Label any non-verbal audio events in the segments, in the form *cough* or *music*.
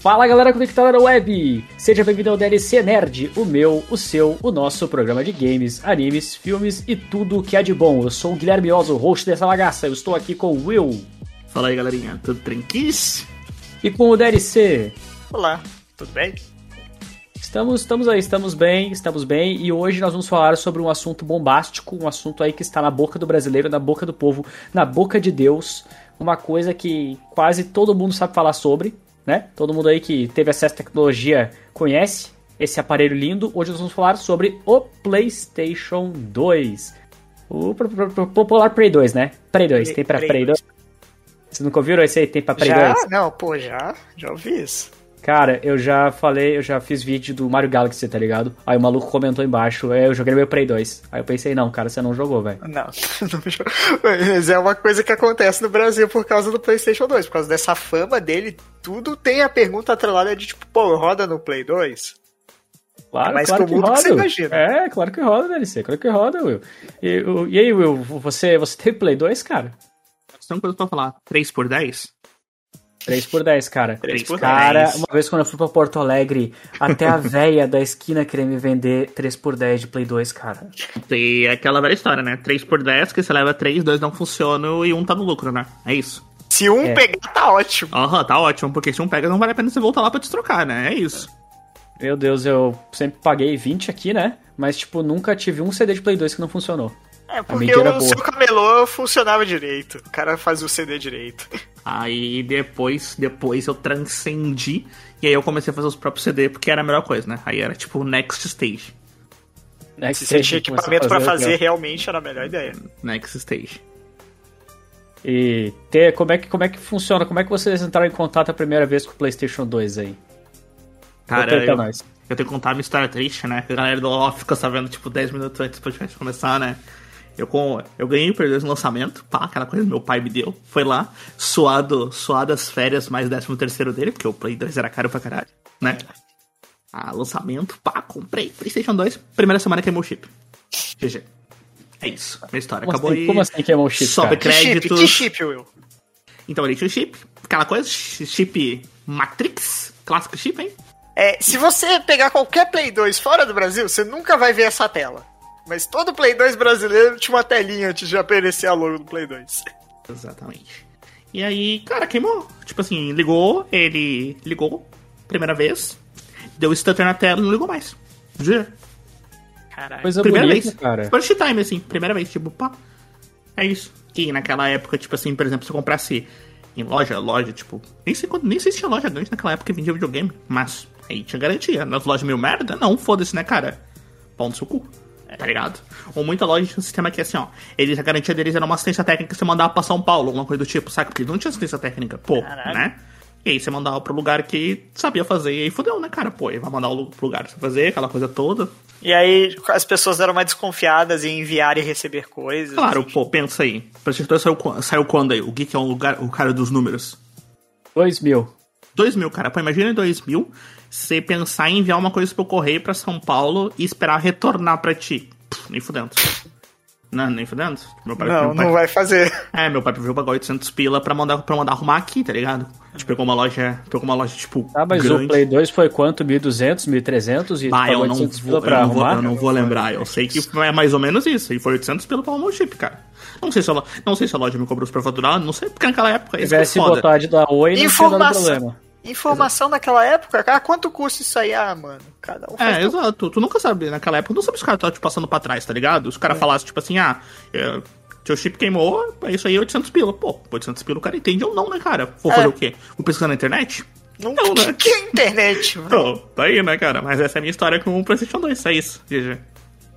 Fala galera conectada na web! Seja bem-vindo ao DLC Nerd, o meu, o seu, o nosso programa de games, animes, filmes e tudo o que há de bom. Eu sou o Guilherme Oso, host dessa bagaça. Eu estou aqui com o Will. Fala aí galerinha, tudo tranquis? E com o DLC. Olá, tudo bem? Estamos, estamos aí, estamos bem, estamos bem. E hoje nós vamos falar sobre um assunto bombástico, um assunto aí que está na boca do brasileiro, na boca do povo, na boca de Deus. Uma coisa que quase todo mundo sabe falar sobre, né? Todo mundo aí que teve acesso à tecnologia conhece esse aparelho lindo. Hoje nós vamos falar sobre o PlayStation 2. O popular Play 2, né? Play 2, tem pra Play 2. Vocês nunca ouviram esse aí? Tem pra Play já? 2? Não, pô, já, já ouvi isso. Cara, eu já falei, eu já fiz vídeo do Mario Galaxy, tá ligado? Aí o maluco comentou embaixo, é, eu joguei no meu Play 2. Aí eu pensei, não, cara, você não jogou, velho. Não, *laughs* não jogou. Mas é uma coisa que acontece no Brasil por causa do PlayStation 2. Por causa dessa fama dele, tudo tem a pergunta atrelada de tipo, pô, roda no Play 2? Claro, É mais claro comum que do que roda. você imagina. É, claro que roda, DLC, claro que roda, Will. E, o- e aí, Will, você, você teve Play 2, cara? Tem uma coisa pra falar, 3 por 10? 3 por 10, cara. 3 por Cara, 10. uma vez quando eu fui pra Porto Alegre, até a *laughs* véia da esquina queria me vender 3 por 10 de Play 2, cara. E é aquela velha história, né? 3 por 10, que você leva 3, 2 não funcionam e um tá no lucro, né? É isso. Se um É. pegar, tá ótimo. Aham, tá ótimo, porque se um pega, não vale a pena você voltar lá pra destrocar, né? É isso. Meu Deus, eu sempre paguei 20 aqui, né? Mas, tipo, nunca tive um CD de Play 2 que não funcionou. É, porque o boa. seu camelô funcionava direito. O cara fazia o CD direito. Aí depois, depois eu transcendi e aí eu comecei a fazer os próprios CD, porque era a melhor coisa, né? Aí era tipo o next stage. Né? Se você tinha equipamento pra fazer, realmente era a melhor ideia. Next stage. E ter, como, é que, como é que funciona? Como é que vocês entraram em contato a primeira vez com o PlayStation 2 aí? Cara, pra eu, eu tenho que contar uma história triste, né? Que a galera do off fica sabendo, tipo, 10 minutos antes do podcast começar, né? Eu, com, eu ganhei o Play 2 no lançamento, pá, aquela coisa que meu pai me deu. Foi lá, suado, suado as férias mais 13 terceiro dele, porque o Play 2 era caro pra caralho, né? Ah, lançamento, pá, comprei PlayStation 2, primeira semana queimou o chip. GG. É isso, minha história. Como Acabou assim, aí. como assim queimou o chip, Sobe cara? Que chip? créditos. Que chip, Will? Então ele tinha o chip, aquela coisa, chip Matrix, clássico chip, hein? É, se você pegar qualquer Play 2 fora do Brasil, você nunca vai ver essa tela. Mas todo Play 2 brasileiro tinha uma telinha antes de aparecer a logo do Play 2. *laughs* Exatamente. E aí, cara, queimou. Tipo assim, ligou, ele ligou, primeira vez, deu stutter na tela e não ligou mais. Juro. Caralho. Coisa Primeira bonita, vez. cara. First time, assim, primeira vez, tipo, pá. É isso. E naquela época, tipo assim, por exemplo, se eu comprasse em loja, loja, tipo, nem sei, quando- nem sei se tinha loja grande naquela época que vendia videogame, mas aí tinha garantia. Nas lojas meio merda, não, foda-se, né, cara? Pau no seu cu. Tá ligado? Ou muita loja tinha um sistema que assim, ó. Eles, a garantia deles era uma assistência técnica que você mandava pra São Paulo, alguma coisa do tipo, saca? Porque não tinha assistência técnica, pô, Caralho. né? E aí você mandava pro lugar que sabia fazer, e aí fodeu, né, cara? Pô, aí vai mandar o pro lugar pra você fazer, aquela coisa toda. E aí as pessoas eram mais desconfiadas em enviar e receber coisas. Claro, assim. pô, pensa aí. 2 saiu, saiu quando aí? O Geek é um lugar, o cara dos números. 2 mil. 2000, cara. Pô, imagina em 2000 você pensar em enviar uma coisa pro correio pra São Paulo e esperar retornar pra ti. Pff, nem fudendo. Não, nem fudendo. Meu pai, Não, meu pai, não vai fazer. É, meu pai previu pagar 800 pila pra mandar, pra mandar arrumar aqui, tá ligado? A gente pegou uma loja, pegou uma loja, tipo, Ah, mas grande. o Play 2 foi quanto? 1.200, 1.300 e Bah, eu não, 800 vou, pila pra eu, não vou, arrumar? eu não vou lembrar. Eu sei que é mais ou menos isso. E foi 800 pelo pra arrumar o chip, cara. Não sei se a, não sei se a loja me cobrou super faturado, não sei, porque naquela época Se é tivesse foda. botado de dar oi, não tinha dado problema. Informação naquela época, cara, quanto custa isso aí? Ah, mano, cada um É, tudo. exato. Tu nunca sabe, naquela época, tu não sabe se os caras estavam te passando pra trás, tá ligado? Os É. caras falassem, tipo assim, ah, é, teu chip queimou, é isso aí, 800 pila. Pô, 800 pila o cara entende ou não, né, cara? Vou É. fazer o quê? Vou pesquisar na internet? Não, Não, né? que, que internet, *laughs* mano? Pô, tá aí, né, cara? Mas essa é a minha história com o PlayStation 2, é isso, GG.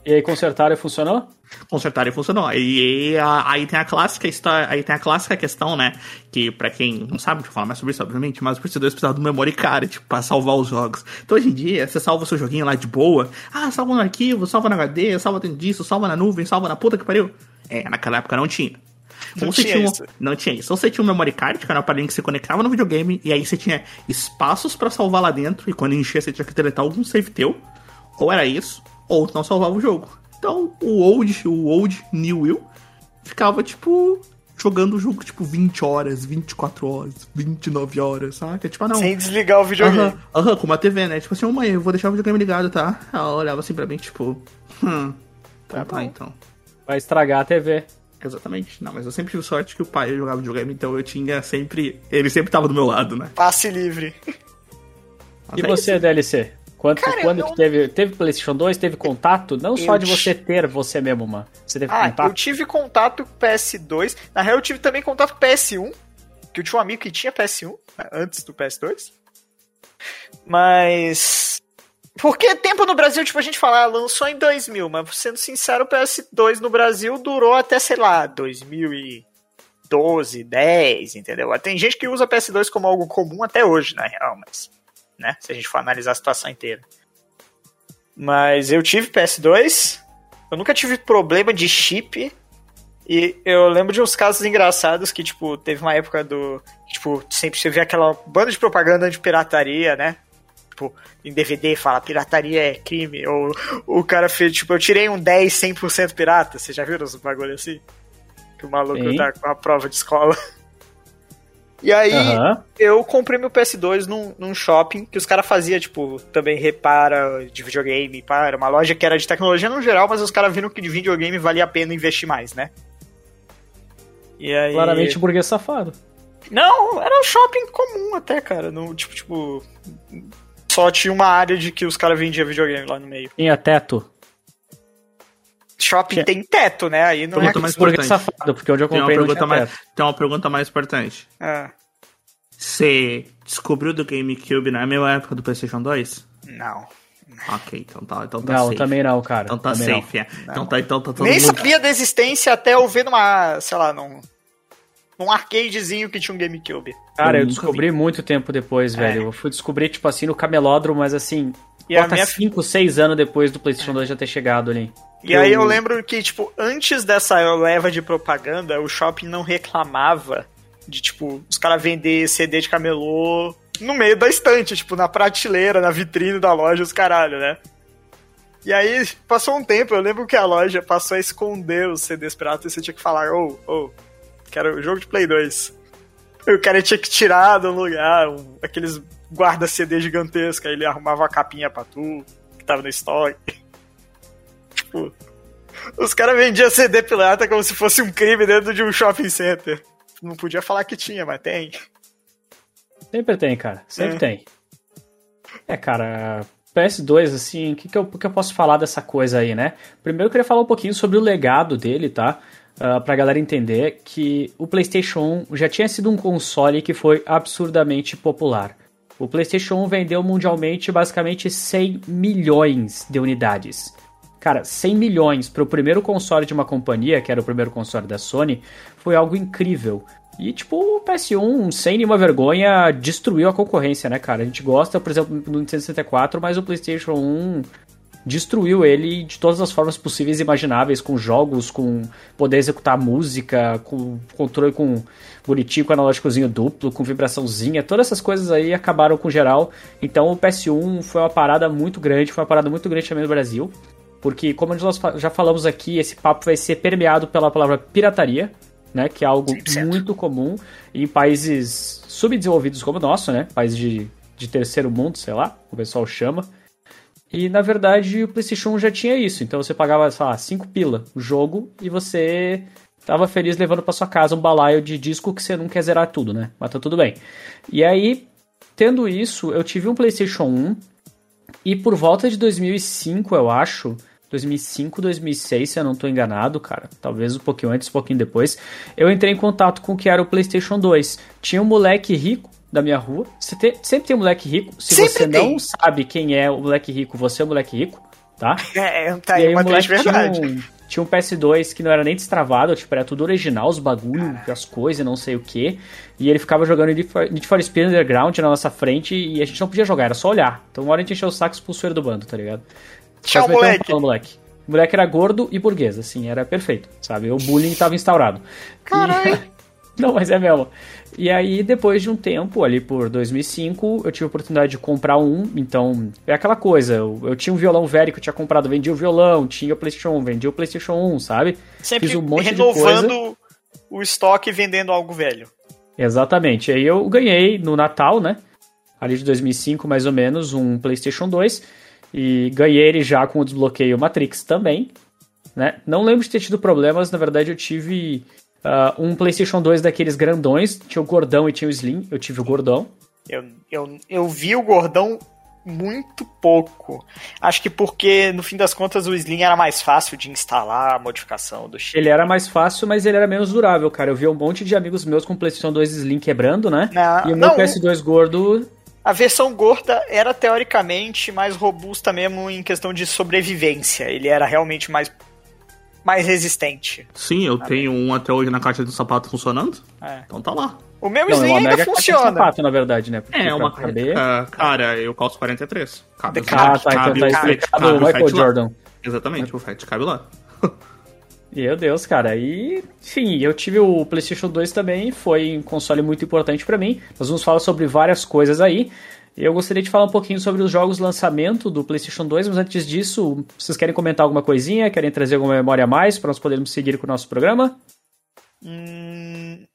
E aí consertaram e funcionou? Consertaram e funcionou. E, a- aí tem a clássica história, aí tem a clássica questão, né? Que pra quem não sabe, deixa eu falar mais sobre isso, obviamente, mas o PS2 precisava do memory card, tipo, pra salvar os jogos. Então hoje em dia, você salva o seu joguinho lá de boa. Ah, salva no arquivo, salva no HD, salva dentro disso, salva na nuvem, salva na puta que pariu. É, naquela época não tinha. Não Ou você tinha tinha um- isso. Não tinha isso. Ou você tinha um memory card, que era um aparelho que você conectava no videogame, e aí você tinha espaços pra salvar lá dentro, e quando enchia você tinha que deletar algum save teu. Ou era isso, ou não salvava o jogo. Então o old, o old New Will ficava tipo jogando o jogo, tipo, 20 horas, 24 horas, 29 horas, saca? Tipo, ah, não. Sem desligar o videogame. Aham, aham, com uma TV, né? Tipo assim, ô mãe, eu vou deixar o videogame ligado, tá? Ela olhava assim pra mim, tipo, hum, tá, tá então. Vai estragar a TV. Exatamente. Não, mas eu sempre tive sorte que o pai jogava videogame, então eu tinha sempre. Ele sempre tava do meu lado, né? Passe livre. Mas e é você, isso. DLC? Quanto, Cara, quando eu... que teve, teve PlayStation 2? Teve contato? Não só de você ter você mesmo, mano. Você teve ah, contato? Eu tive contato com PS2. Na real, eu tive também contato com PS1. Que eu tinha um amigo que tinha PS1 né, antes do PS2. Mas. Porque tempo no Brasil, tipo, a gente fala, ah, lançou em 2000, mas sendo sincero, o PS2 no Brasil durou até, sei lá, 2012, 10, entendeu? Tem gente que usa PS2 como algo comum até hoje, na real, mas né? Se a gente for analisar a situação inteira. Mas eu tive PS2, eu nunca tive problema de chip. E eu lembro de uns casos engraçados que, tipo, teve uma época do. Tipo, sempre você vê aquela banda de propaganda de pirataria, né? Tipo, em DVD fala pirataria é crime. Ou o cara fez, tipo, eu tirei um 10 100% pirata. Você já viu os bagulho assim? Que o maluco Sim. tá com a prova de escola. E aí, uhum. eu comprei meu PS2 num, num shopping que os caras faziam, tipo, também repara de videogame, para uma loja que era de tecnologia no geral, mas os caras viram que de videogame valia a pena investir mais, né? E aí... Claramente burguês safado. Não, era um shopping comum até, cara. No, tipo, tipo. Só tinha uma área de que os caras vendiam videogame lá no meio. Tinha teto. Shopping tem teto, né? Aí não pergunta é mais importante. safado, porque onde eu comprei tem uma pergunta mais, Tem uma pergunta mais importante. Ah. Você descobriu do GameCube na mesma época do PlayStation 2? Não. Ok, então tá, então tá não, safe. também não, cara. Então tá também safe, é. Então tá, então tá todo Nem mundo... sabia da existência até eu ver numa, sei lá, num, num arcadezinho que tinha um GameCube. Cara, eu, eu descobri vi. muito tempo depois, velho. É. Eu fui descobrir, tipo assim, no camelódromo, mas assim, e bota 5, minha... 6 anos depois do PlayStation 2 já ter chegado ali. E eu... aí eu lembro que, tipo, antes dessa leva de propaganda, o shopping não reclamava de, tipo, os caras vender CD de camelô no meio da estante, tipo, na prateleira, na vitrine da loja, os caralho, né? E aí, passou um tempo, eu lembro que a loja passou a esconder os CDs piratas e você tinha que falar, ô, oh, ô, oh, quero o jogo de Play 2. O cara tinha que tirar do lugar um, aqueles guarda-CD gigantescos, aí ele arrumava a capinha pra tu, que tava no estoque. Tipo, os caras vendiam CD pirata como se fosse um crime dentro de um shopping center. Não podia falar que tinha, mas tem. Sempre tem, cara. Sempre é. tem. É, cara, PS2, assim, o que, que, eu, que eu posso falar dessa coisa aí, né? Primeiro eu queria falar um pouquinho sobre o legado dele, tá? Uh, pra galera entender que o PlayStation 1 já tinha sido um console que foi absurdamente popular. O PlayStation 1 vendeu mundialmente basicamente 100 milhões de unidades. Cara, 100 milhões para o primeiro console de uma companhia, que era o primeiro console da Sony, foi algo incrível. E, tipo, o PS1, sem nenhuma vergonha, destruiu a concorrência, né, cara? A gente gosta, por exemplo, do Nintendo 64, mas o PlayStation 1 destruiu ele de todas as formas possíveis e imagináveis, com jogos, com poder executar música, com controle com bonitinho, com analógicozinho duplo, com vibraçãozinha, todas essas coisas aí acabaram com geral. Então o PS1 foi uma parada muito grande, foi uma parada muito grande também no Brasil. Porque, como nós já falamos aqui, esse papo vai ser permeado pela palavra pirataria, né? Que é algo 100%. muito comum em países subdesenvolvidos como o nosso, né? Países de, de terceiro mundo, sei lá, o pessoal chama. E na verdade o PlayStation já tinha isso. Então você pagava, sei lá, 5 pila o jogo e você tava feliz levando para sua casa um balaio de disco que você não quer zerar tudo, né? Mas tá tudo bem. E aí, tendo isso, eu tive um PlayStation 1 e por volta de 2005, eu acho, 2005, 2006, se eu não estou enganado, cara. Talvez um pouquinho antes, um pouquinho depois. Eu entrei em contato com o que era o PlayStation 2. Tinha um moleque rico da minha rua. Tem, sempre tem um moleque rico. Se sempre você tem. não sabe quem é o moleque rico, você é o moleque rico, tá? *laughs* É, tá aí, e aí uma o moleque verdade. Tinha um, tinha um PS2 que não era nem destravado, tipo, era tudo original, os bagulhos, as coisas, não sei o que. E ele ficava jogando Need for Speed Underground na nossa frente e a gente não podia jogar, era só olhar. Então uma hora a gente encheu o saco expulsou ele do bando, tá ligado? Tchau, moleque. Moleque. O moleque era gordo e burguês, assim, era perfeito, sabe? O bullying tava instaurado. Caralho! E... *laughs* Não, mas é mesmo. E aí, depois de um tempo, ali por 2005, eu tive a oportunidade de comprar um. Então, é aquela coisa. Eu, eu tinha um violão velho que eu tinha comprado, vendia o violão, tinha o PlayStation 1, vendia o PlayStation 1, sabe? Sempre Fiz um monte renovando, de coisa. o estoque vendendo algo velho. Exatamente. Aí eu ganhei no Natal, né? Ali de 2005, mais ou menos, um PlayStation 2. E ganhei ele já com o desbloqueio Matrix também. Né? Não lembro de ter tido problemas, na verdade eu tive uh, um PlayStation 2 daqueles grandões. Tinha o gordão e tinha o Slim. Eu tive o gordão. Eu, eu, eu vi o gordão muito pouco. Acho que porque, no fim das contas, o Slim era mais fácil de instalar a modificação do chip. Ele era mais fácil, mas ele era menos durável, cara. Eu vi um monte de amigos meus com PlayStation 2 Slim quebrando, né? Não, e o meu não, PS2 gordo. A versão gorda era teoricamente mais robusta mesmo em questão de sobrevivência. Ele era realmente mais mais resistente. Sim, eu tenho um até hoje na caixa do sapato funcionando. É. Então tá lá. O meu Não, é Slim uma ainda mega caixa de funciona. sapato, na verdade, né? Porque É, uma. caber- Ah, cara, eu calço 43. Cabe, Ah, tá, então cabe tá explicado cabe o Michael fat lá. Jordan. Exatamente, o fat cabe lá. *laughs* Meu Deus, cara. E, enfim, eu tive o PlayStation 2 também, foi um console muito importante pra mim. Nós vamos falar sobre várias coisas aí. Eu gostaria de falar um pouquinho sobre os jogos lançamento do PlayStation 2, mas antes disso, vocês querem comentar alguma coisinha? Querem trazer alguma memória a mais para nós podermos seguir com o nosso programa? Hum,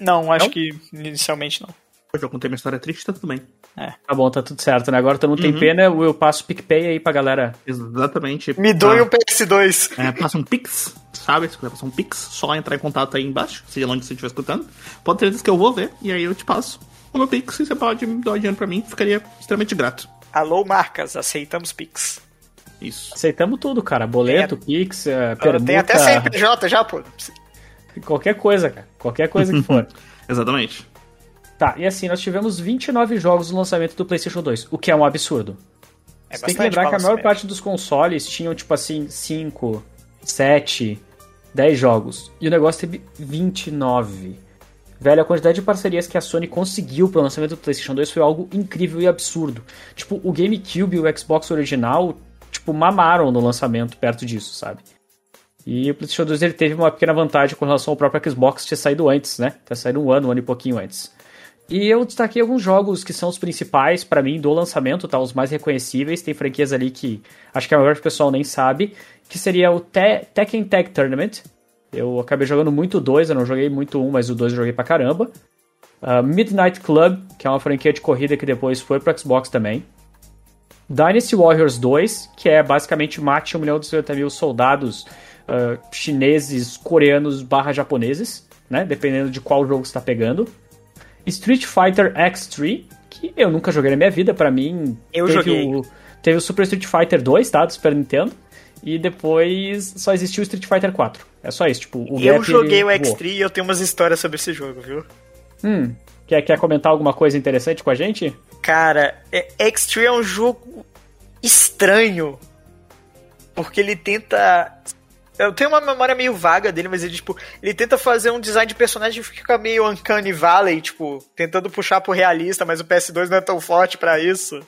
Não, acho Não? que inicialmente não. Hoje eu contei minha história triste, tá tudo bem. Tá bom, tá tudo certo, né? Agora todo mundo tem Uhum. pena, eu passo o PicPay aí pra galera. Exatamente. Me doe Ah, um PS2. É, passa um Pix, sabe? Se quiser passar um Pix, só entrar em contato aí embaixo, seja onde você estiver escutando. Pode ter vezes que eu vou ver, e aí eu te passo o meu Pix e você pode me dar dinheiro pra mim, ficaria extremamente grato. Alô, marcas, aceitamos Pix. Isso. Aceitamos tudo, cara. Boleto, Pix, Tem permuta, até CNPJ já, pô. qualquer coisa, cara. Qualquer coisa que for. *laughs* Exatamente. Tá, e assim, nós tivemos 29 jogos no lançamento do PlayStation 2, o que é um absurdo. É Você tem que lembrar que a maior balanceamento. parte dos consoles tinham, tipo assim, 5, 7, 10 jogos. E o negócio teve 29. Velho, a quantidade de parcerias que a Sony conseguiu pro lançamento do PlayStation 2 foi algo incrível e absurdo. Tipo, o GameCube e o Xbox original, tipo, mamaram no lançamento perto disso, sabe? E o PlayStation 2 ele teve uma pequena vantagem com relação ao próprio Xbox que tinha saído antes, né? Tinha saído um ano, um ano e pouquinho antes. E eu destaquei alguns jogos que são os principais pra mim do lançamento, tá? Os mais reconhecíveis. Tem franquias ali que acho que a maioria do pessoal nem sabe, que seria o Te Tekken Tag Tournament. Eu acabei jogando muito 2, eu não joguei muito um, mas o 2 eu joguei pra caramba. Uh, Midnight Club, que é uma franquia de corrida que depois foi pro Xbox também. Dynasty Warriors 2, que é basicamente mate 1 milhão e 50 mil soldados uh, chineses, coreanos barra japoneses, né? Dependendo de qual jogo você tá pegando. Street Fighter X3, que eu nunca joguei na minha vida, pra mim. Eu teve joguei. O, teve o Super Street Fighter 2, tá? Do Super Nintendo. E depois só existiu o Street Fighter 4. É só isso, tipo, o Eu joguei o ele voou. X3 e eu tenho umas histórias sobre esse jogo, viu? Hum, quer, quer comentar alguma coisa interessante com a gente? Cara, é- X3 é um jogo estranho. Porque ele tenta. Eu tenho uma memória meio vaga dele, mas ele, tipo, ele tenta fazer um design de personagem que fica meio Uncanny Valley, tipo, tentando puxar pro realista, mas o PS2 não é tão forte pra isso.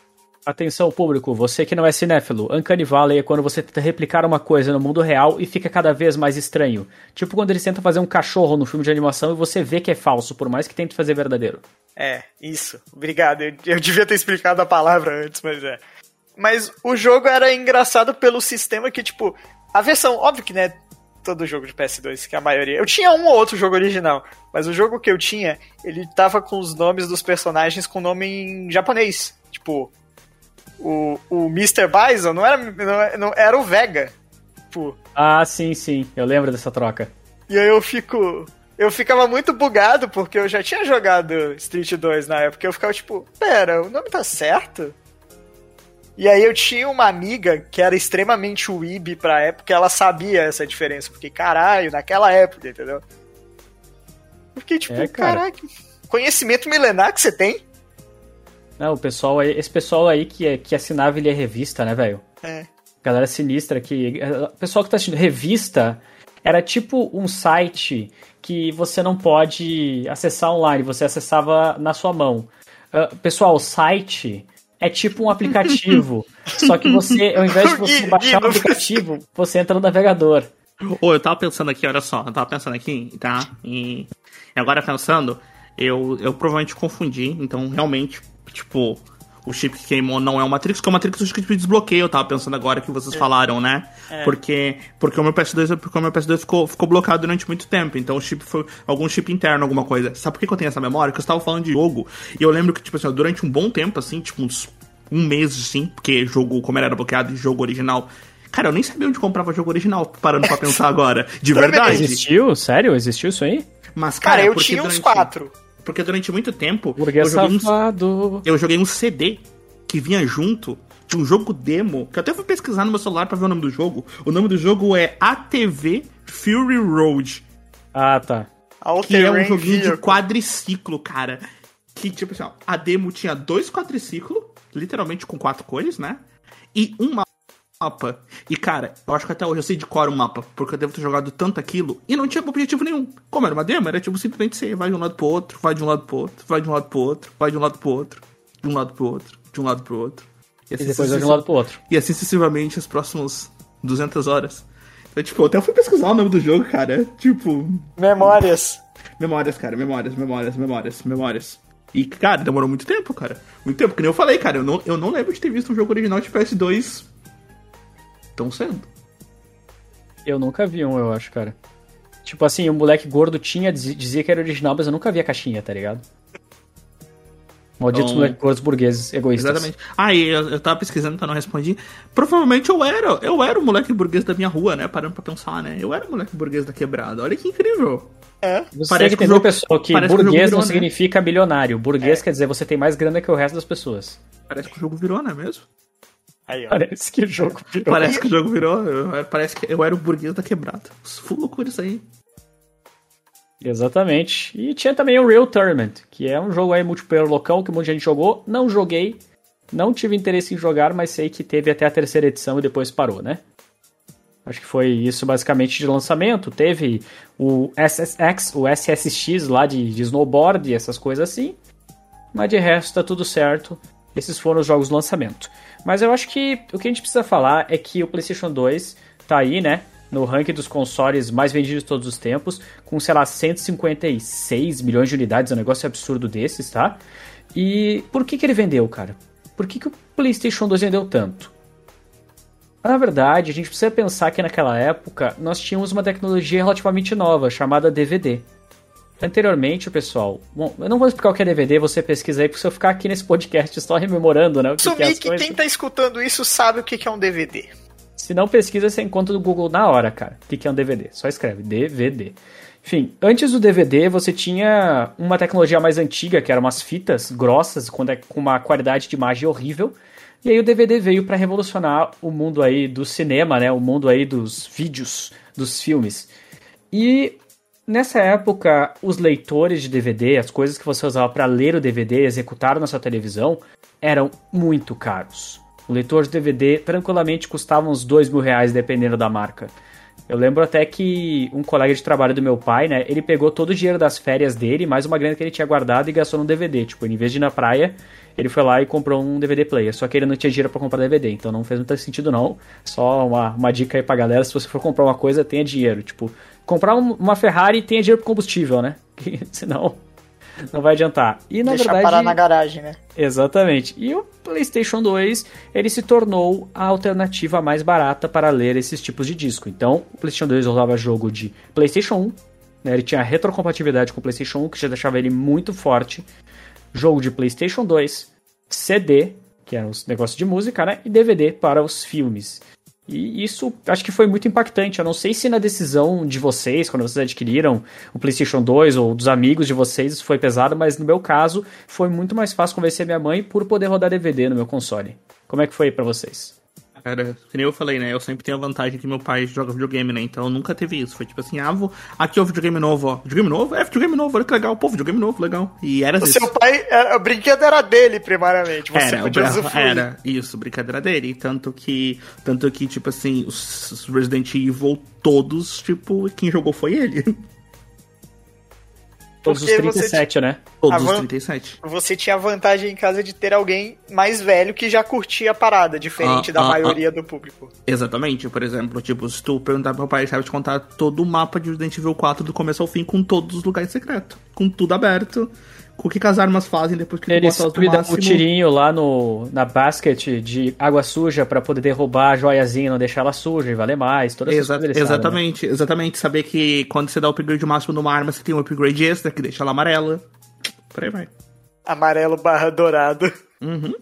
Atenção, público, você que não é cinéfilo, Uncanny Valley é quando você tenta replicar uma coisa no mundo real e fica cada vez mais estranho. Tipo quando eles tentam fazer um cachorro no filme de animação e você vê que é falso, por mais que tente fazer verdadeiro. É, isso. Obrigado. Eu, eu devia ter explicado a palavra antes, mas é. Mas o jogo era engraçado pelo sistema que, tipo, a versão, óbvio que, né, todo jogo de PS2, que é a maioria. Eu tinha um ou outro jogo original, mas o jogo que eu tinha, ele tava com os nomes dos personagens com nome em japonês. Tipo, o, o Mr. Bison não era, não, não- era o Vega. Tipo, Ah, sim, sim, eu lembro dessa troca. e aí eu fico. Eu ficava muito bugado porque eu já tinha jogado Street 2 na época. Eu ficava tipo, pera, o nome tá certo? E aí eu tinha uma amiga que era extremamente weeb pra época, ela sabia essa diferença. Porque, caralho, naquela época, entendeu? Eu fiquei tipo, É, cara. caraca, conhecimento milenar que você tem? Não, o pessoal aí, esse pessoal aí que, que assinava ele é revista, né, velho? É. Galera sinistra que. O pessoal que tá assistindo revista era tipo um site que você não pode acessar online, você acessava na sua mão. Ah, pessoal, o site é tipo um aplicativo. *laughs* só que você, ao invés de você baixar o aplicativo, você entra no navegador. Ô, eu tava pensando aqui, olha só, eu tava pensando aqui, tá? E e agora pensando, eu, eu provavelmente confundi, então realmente, tipo, o chip que queimou não é o Matrix, porque o Matrix é o chip desbloqueio, eu tava pensando agora que vocês falaram, né? É. Porque, porque o meu PS2, porque o meu PS2 ficou, ficou bloqueado durante muito tempo, então o chip foi algum chip interno, alguma coisa. Sabe por que que eu tenho essa memória? Que eu estava falando de jogo, e eu lembro que, tipo assim, durante um bom tempo, assim, tipo uns um mês, assim, porque jogo, como era bloqueado de jogo original, Cara, eu nem sabia onde comprava jogo original, parando pra pensar *laughs* agora. De verdade. Existiu? Sério? Existiu isso aí? Mas, cara, Cara, eu tinha uns quatro. Porque durante muito tempo, eu Burguês joguei, um, eu joguei um CD que vinha junto de um jogo demo, que eu até fui pesquisar no meu celular pra ver o nome do jogo. O nome do jogo é ATV Fury Road, Ah, tá. Que é um joguinho de quadriciclo, cara. Que, tipo assim, ó, a demo tinha dois quadriciclos, literalmente com quatro cores, né? E um mapa. E, cara, eu acho que até hoje eu sei de cor o mapa, porque eu devo ter jogado tanto aquilo e não tinha objetivo nenhum. Como era uma demo, era tipo simplesmente você vai de um lado pro outro, vai de um lado pro outro, vai de um lado pro outro, vai de um lado pro outro, de um lado pro outro, de um lado pro outro. E depois vai de um lado pro outro. E assim sucessivamente os próximos 200 horas. Então, tipo, eu até fui pesquisar o nome do jogo, cara. Tipo, Memórias. Memórias, cara, memórias, memórias, memórias, memórias. E, cara, demorou muito tempo, cara. Muito tempo, que nem eu falei, cara. Eu não, eu não lembro de ter visto um jogo original de PS2 tão cedo. Eu nunca vi um, eu acho, cara. Tipo assim, o moleque gordo tinha, diz- dizia que era original, mas eu nunca vi a caixinha, tá ligado? Malditos Então- moleques gordos burgueses, egoístas. Exatamente. Ah, e eu, eu tava pesquisando, então não respondi. Provavelmente eu era, eu era o moleque burguês da minha rua, né? Parando pra pensar, né? Eu era o moleque burguês da quebrada. Olha que incrível. É. Você Parece tem que entender, jogo- pessoal, que parece que burguês virou, não né? significa milionário. Burguês quer dizer você tem mais grana que o resto das pessoas. Parece que o jogo virou, não é mesmo? Aí, ó. Parece que o jogo virou. Parece que o jogo virou. eu- parece que eu era o burguês da quebrada. Full loucura isso aí. Exatamente. E tinha também o Real Tournament, que é um jogo aí multiplayer local que muita gente jogou. Não joguei, não tive interesse em jogar, mas sei que teve até a terceira edição e depois parou, né? Acho que foi isso basicamente de lançamento. Teve o SSX, o SSX lá de, de snowboard e essas coisas assim. Mas de resto tá tudo certo. Esses foram os jogos do lançamento. Mas eu acho que o que a gente precisa falar é que o PlayStation 2 tá aí, né? No ranking dos consoles mais vendidos de todos os tempos, com, sei lá, 156 milhões de unidades, um negócio absurdo desses, tá? E por que, que ele vendeu, cara? Por que, que o PlayStation 2 vendeu tanto? Na verdade, a gente precisa pensar que naquela época nós tínhamos uma tecnologia relativamente nova, chamada DVD. Anteriormente, pessoal, bom, eu não vou explicar o que é DVD, você pesquisa aí, porque se eu ficar aqui nesse podcast só rememorando, né? O que, que é que quem tá escutando isso sabe o que é um DVD. Se não pesquisa, você encontra no Google na hora, cara. O que é um DVD? Só escreve DVD. Enfim, antes do DVD, você tinha uma tecnologia mais antiga, que eram umas fitas grossas, com de- com uma qualidade de imagem horrível. E aí o DVD veio para revolucionar o mundo aí do cinema, né? O mundo aí dos vídeos, dos filmes. E nessa época, os leitores de DVD, as coisas que você usava para ler o DVD e executar na sua televisão, eram muito caros. O leitor de DVD tranquilamente custava uns dois mil reais, dependendo da marca. Eu lembro até que um colega de trabalho do meu pai, né, ele pegou todo o dinheiro das férias dele, mais uma grana que ele tinha guardado e gastou num DVD. Tipo, em vez de ir na praia, ele foi lá e comprou um DVD player. Só que ele não tinha dinheiro pra comprar DVD, então não fez muito sentido não. Só uma, uma dica aí pra galera, se você for comprar uma coisa, tenha dinheiro. Tipo, comprar um- uma Ferrari tenha dinheiro pro combustível, né? *laughs* Senão não vai adiantar. E na Deixar verdade... parar na garagem, né? Exatamente. E o PlayStation 2, ele se tornou a alternativa mais barata para ler esses tipos de disco. Então, o PlayStation 2 usava jogo de PlayStation 1, né? ele tinha retrocompatibilidade com o PlayStation 1, que já deixava ele muito forte. Jogo de PlayStation 2, CD, que eram os negócios de música, né? E DVD para os filmes. E isso acho que foi muito impactante. Eu não sei se na decisão de vocês, quando vocês adquiriram o PlayStation 2 ou dos amigos de vocês, isso foi pesado, mas no meu caso foi muito mais fácil convencer minha mãe por poder rodar DVD no meu console. Como é que foi pra vocês? Cara, que nem eu falei, né? Eu sempre tenho a vantagem que meu pai joga videogame, né? Então nunca teve isso. Foi tipo assim, ah, vou... aqui é o videogame novo, ó. Videogame novo? É, videogame novo, olha que legal. Pô, videogame novo, legal. E era O isso. seu pai, o brinquedo era dele, primariamente. Você Era, o podia *laughs* usufruir. era isso, brincadeira dele. Tanto que, tanto que, tipo assim, os Resident Evil todos, tipo, quem jogou foi ele. *laughs* Todos os Porque você 37, né? Todos Ah, os vamos- 37. Você tinha a vantagem em casa de ter alguém mais velho que já curtia a parada, diferente Ah, da ah, maioria do público. Exatamente, por exemplo, tipo, se tu perguntar pro meu pai, ele sabe te contar todo o mapa de Resident Evil 4 do começo ao fim, com todos os lugares secretos. Com tudo aberto, o que, que as armas fazem depois que Eles tu bota máximo. o tirinho lá no, na basket de água suja pra poder derrubar a joiazinha, não deixar ela suja e valer mais. Todas essas Exa- coisas eles sabem, né? exatamente, exatamente. Saber que quando você dá o upgrade máximo numa arma, você tem um upgrade extra que deixa ela amarela. Por aí vai. Amarelo barra dourado. Uhum.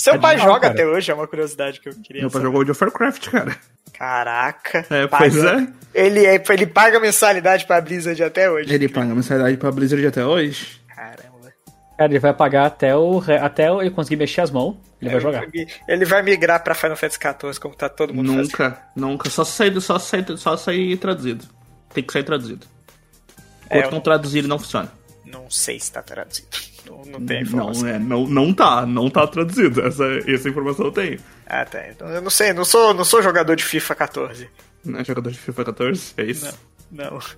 Seu É pai legal, joga cara. até hoje, é uma curiosidade que eu queria Meu pai jogou World of Warcraft, cara. Caraca. É, paga- pois é. Ele, é- ele paga mensalidade pra Blizzard até hoje. Ele paga mensalidade pra Blizzard até hoje. Caramba. Cara, ele vai pagar até, o, até ele conseguir mexer as mãos. Ele vai jogar. Ele, vai migrar pra Final Fantasy XIV, como tá todo mundo fazendo. Nunca, nunca. Só sair, só sair, só sair traduzido. Tem que sair traduzido. É, Enquanto eu não traduzir, ele não funciona. Não sei se tá traduzido. Não, não tem Não, informação. é, não, não tá, não tá traduzido. Essa, essa informação eu tenho. Ah, tá. Então eu não sei, não sou, não sou jogador de FIFA 14. Não é jogador de FIFA 14? É isso? Não. Não. *laughs*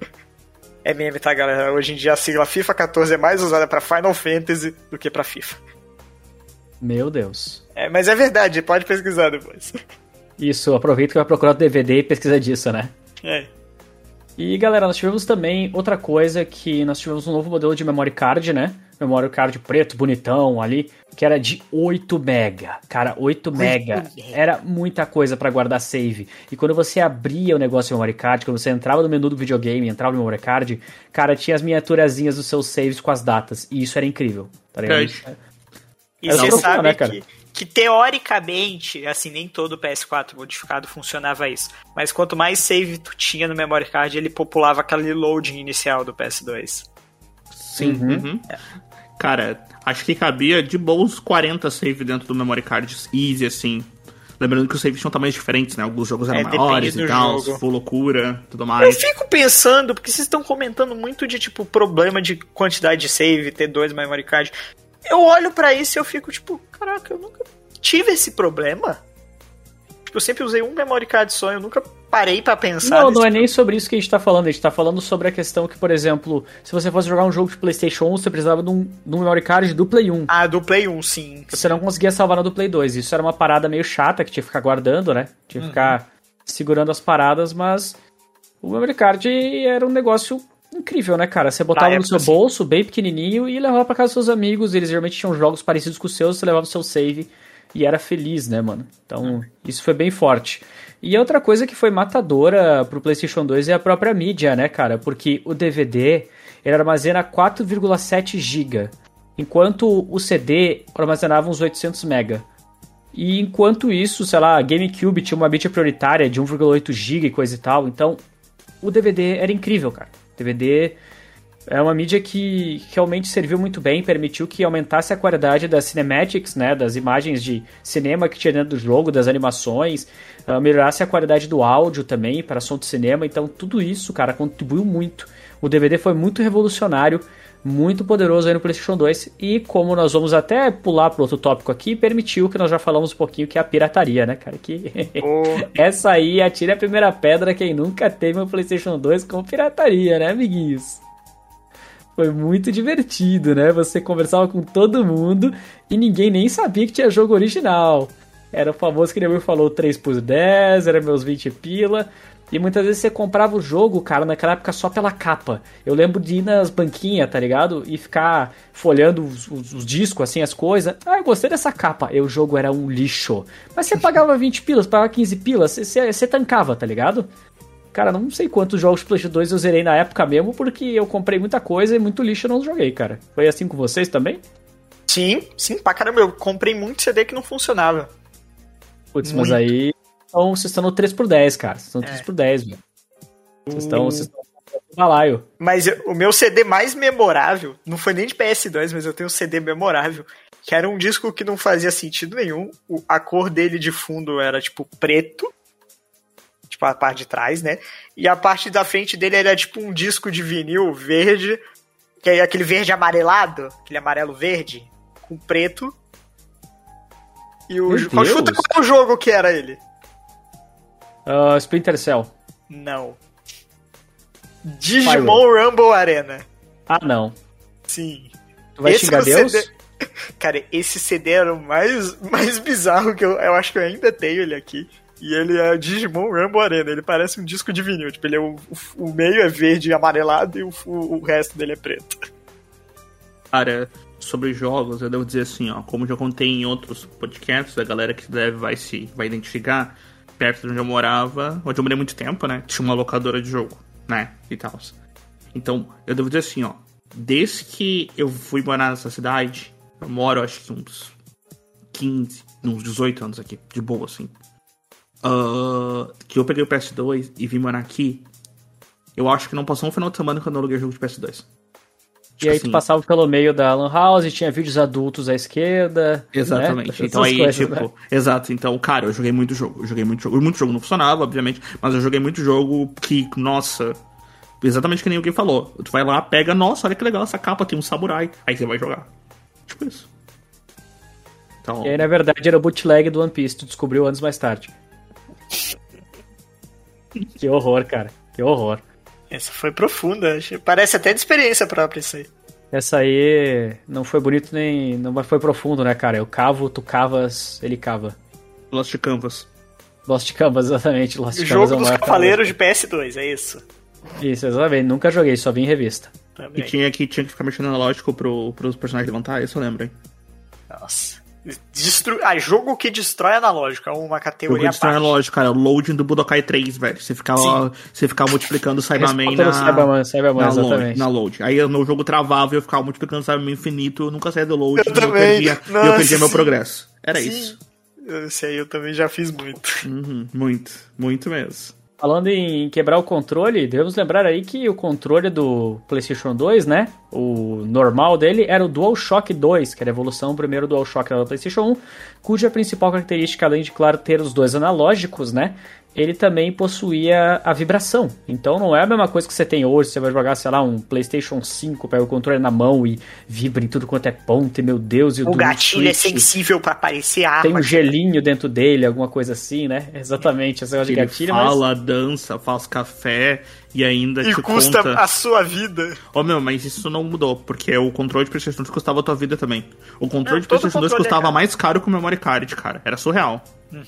É meme, tá, galera? Hoje em dia a sigla FIFA 14 é mais usada pra Final Fantasy do que pra FIFA. Meu Deus. É, mas é verdade, pode pesquisar depois. *laughs* Isso, aproveita que vai procurar o DVD e pesquisa disso, né? É. E galera, nós tivemos também outra coisa que nós tivemos um novo modelo de memory card, né? Memory card preto, bonitão ali, que era de 8 mega. Cara, 8 mega mega. era muita coisa pra guardar save. E quando você abria o negócio de memory card, quando você entrava no menu do videogame, entrava no memory card, cara, tinha as miniaturazinhas dos seus saves com as datas. E isso era incrível. Tá ligado? Verdade. E É você sabe né, cara? que, que teoricamente, assim, nem todo PS4 modificado funcionava isso. Mas quanto mais save tu tinha no memory card, ele populava aquele loading inicial do PS2. Sim. uhum. Cara, acho que cabia de bons 40 save dentro do memory card easy, assim. Lembrando que os saves tinham tamanhos diferentes, né? Alguns jogos eram É, maiores e tal, full loucura, tudo Eu mais. fico pensando, porque vocês estão comentando muito de, tipo, problema de quantidade de save, ter dois memory card. Eu olho pra isso e eu fico, tipo, caraca, eu nunca tive esse problema. Tipo, eu sempre usei um memory card só, eu nunca parei pra pensar. Não, não é nem sobre isso que a gente tá falando. A gente tá falando sobre a questão que, por exemplo, se você fosse jogar um jogo de PlayStation 1, você precisava de um, de um memory card do Play 1. Ah, do Play 1, sim. Você não conseguia salvar no do Play 2. Isso era uma parada meio chata que tinha que ficar guardando, né? Tinha que ficar segurando as paradas, mas o memory card era um negócio incrível, né, cara? Você botava no seu sim. bolso, bem pequenininho, e levava pra casa dos seus amigos. Eles geralmente tinham jogos parecidos com os seus, você levava o seu save e era feliz, né, mano? Então, isso foi bem forte. E outra coisa que foi matadora pro PlayStation 2 é a própria mídia, né, cara? Porque o DVD ele armazena 4,7 GB, enquanto o CD armazenava uns 800 MB. E enquanto isso, sei lá, a GameCube tinha uma mídia prioritária de 1,8 GB e coisa e tal. Então, o DVD era incrível, cara. DVD é uma mídia que realmente serviu muito bem, permitiu que aumentasse a qualidade das cinematics, né, das imagens de cinema que tinha dentro do jogo, das animações, uh, melhorasse a qualidade do áudio também para som de cinema. Então, tudo isso, cara, contribuiu muito. O DVD foi muito revolucionário, muito poderoso aí no PlayStation 2 e como nós vamos até pular para outro tópico aqui, permitiu que nós já falamos um pouquinho que é a pirataria, né, cara? Que Pô, *laughs* essa aí atira a primeira pedra quem nunca teve um PlayStation 2 com pirataria, né, amiguinhos? Foi muito divertido, né? Você conversava com todo mundo e ninguém nem sabia que tinha jogo original. Era o famoso que o falou 3 por 10, era meus 20 pila. E muitas vezes você comprava o jogo, cara, naquela época só pela capa. Eu lembro de ir nas banquinhas, tá ligado? E ficar folhando os, os- os discos, assim, as coisas. Ah, eu gostei dessa capa. E o jogo era um lixo. Mas você pagava 20 pilas, pagava 15 pilas, você, você, você tancava, tá ligado? Cara, não sei quantos jogos de PlayStation 2 eu zerei na época mesmo, porque eu comprei muita coisa e muito lixo eu não joguei, cara. Foi assim com vocês também? sim, sim, pra caramba, eu comprei muito CD que não funcionava. Putz, mas aí. Então vocês estão no 3x10, cara. Vocês estão no É. 3x10, velho. Vocês estão. Vocês estão no balaio. Mas eu- o meu CD mais memorável, não foi nem de PS2, mas eu tenho um CD memorável, que era um disco que não fazia sentido nenhum. O- a cor dele de fundo era tipo preto, tipo a parte de trás, né? E a parte da frente dele era tipo um disco de vinil verde, que é aquele verde amarelado, aquele amarelo verde, com preto. E o Meu qual- chuta qual é o jogo que era ele? Ah, Splinter Cell. Não. Digimon Rumble Arena. Ah, não. Sim. Tu vai Esse xingar Deus? CD *laughs* Cara, esse CD era o mais, mais bizarro que eu, eu acho que eu ainda tenho ele aqui. E ele é Digimon Rumble Arena. Ele parece um disco de vinil. Tipo, ele é o, o, meio é verde e amarelado e o, o resto dele é preto. Cara, sobre jogos, eu devo dizer assim, ó, como já contei em outros podcasts, a galera que deve vai se vai identificar, perto de onde eu morava, onde eu morei muito tempo, né? Tinha uma locadora de jogo, né? E tal. Então, eu devo dizer assim, ó, desde que eu fui morar nessa cidade, eu moro acho que uns 15, uns 18 anos aqui, de boa, assim. Uh, que eu peguei o PS2 e vim morar aqui, eu acho que não passou um final de semana quando eu aluguei jogo de PS2. E aí tu assim, passava pelo meio da Lan House, tinha vídeos adultos à esquerda. Né? Exatamente. Né? Então aí, coisas, tipo, né? exato. Então, cara, eu joguei muito jogo. Eu joguei muito jogo. Muito jogo não funcionava, obviamente, mas eu joguei muito jogo que, nossa, exatamente que nem alguém falou. Tu vai lá, pega, nossa, olha que legal essa capa, tem um samurai. Aí você vai jogar. Tipo isso. Então... E aí, na verdade, era o bootleg do One Piece, tu descobriu anos mais tarde. Que horror, cara. Que horror. Essa foi profunda. Parece até de experiência própria isso aí. Essa aí não foi bonito nem. Não foi profundo, né, cara? Eu cavo, tu cavas, ele cava. Lost Canvas. Lost Canvas, *laughs* exatamente. Lost o Canvas jogo é dos Cavaleiros de PS2, é isso. Isso, exatamente. Nunca joguei, só vi em revista. Também. E tinha que, tinha que ficar mexendo analógico pro, pros personagens levantar, isso eu lembro, hein? Nossa. Destru... Ah, jogo que destrói analógico, é uma categoria jogo que destrói analógico, cara. O loading do Budokai 3, velho. Você ficava, você ficava multiplicando o Cyberman na... Cyberman, Cyberman, na, exatamente. Load, na load. Aí o jogo travava e eu ficava multiplicando o Cyberman infinito. Eu nunca saía do load. Eu e também. Eu perdia, Nossa, eu perdia meu progresso. Era sim. isso. Esse aí eu também já fiz muito. Uhum, muito, muito mesmo. Falando em quebrar o controle, devemos lembrar aí que o controle do PlayStation 2, né? O normal dele era o DualShock 2, que era a evolução primeiro do DualShock da PlayStation 1, cuja principal característica, além de, claro, ter os dois analógicos, né? ele também possuía a vibração. Então não é a mesma coisa que você tem hoje, você vai jogar, sei lá, um PlayStation 5, pega o controle na mão e vibra em tudo quanto é ponto, e meu Deus, e o, o gatilho é sensível para aparecer arma. Tem um gelinho dentro dele, alguma coisa assim, né? *laughs* Exatamente, essa de gatilho. Fala, mas... dança, faz café e ainda e te custa conta... a sua vida. Oh, meu, mas isso não mudou, porque o controle de PlayStation 2 custava a tua vida também. O controle de PlayStation 2 custava é mais caro que o memory card, cara. Era surreal. Uhum.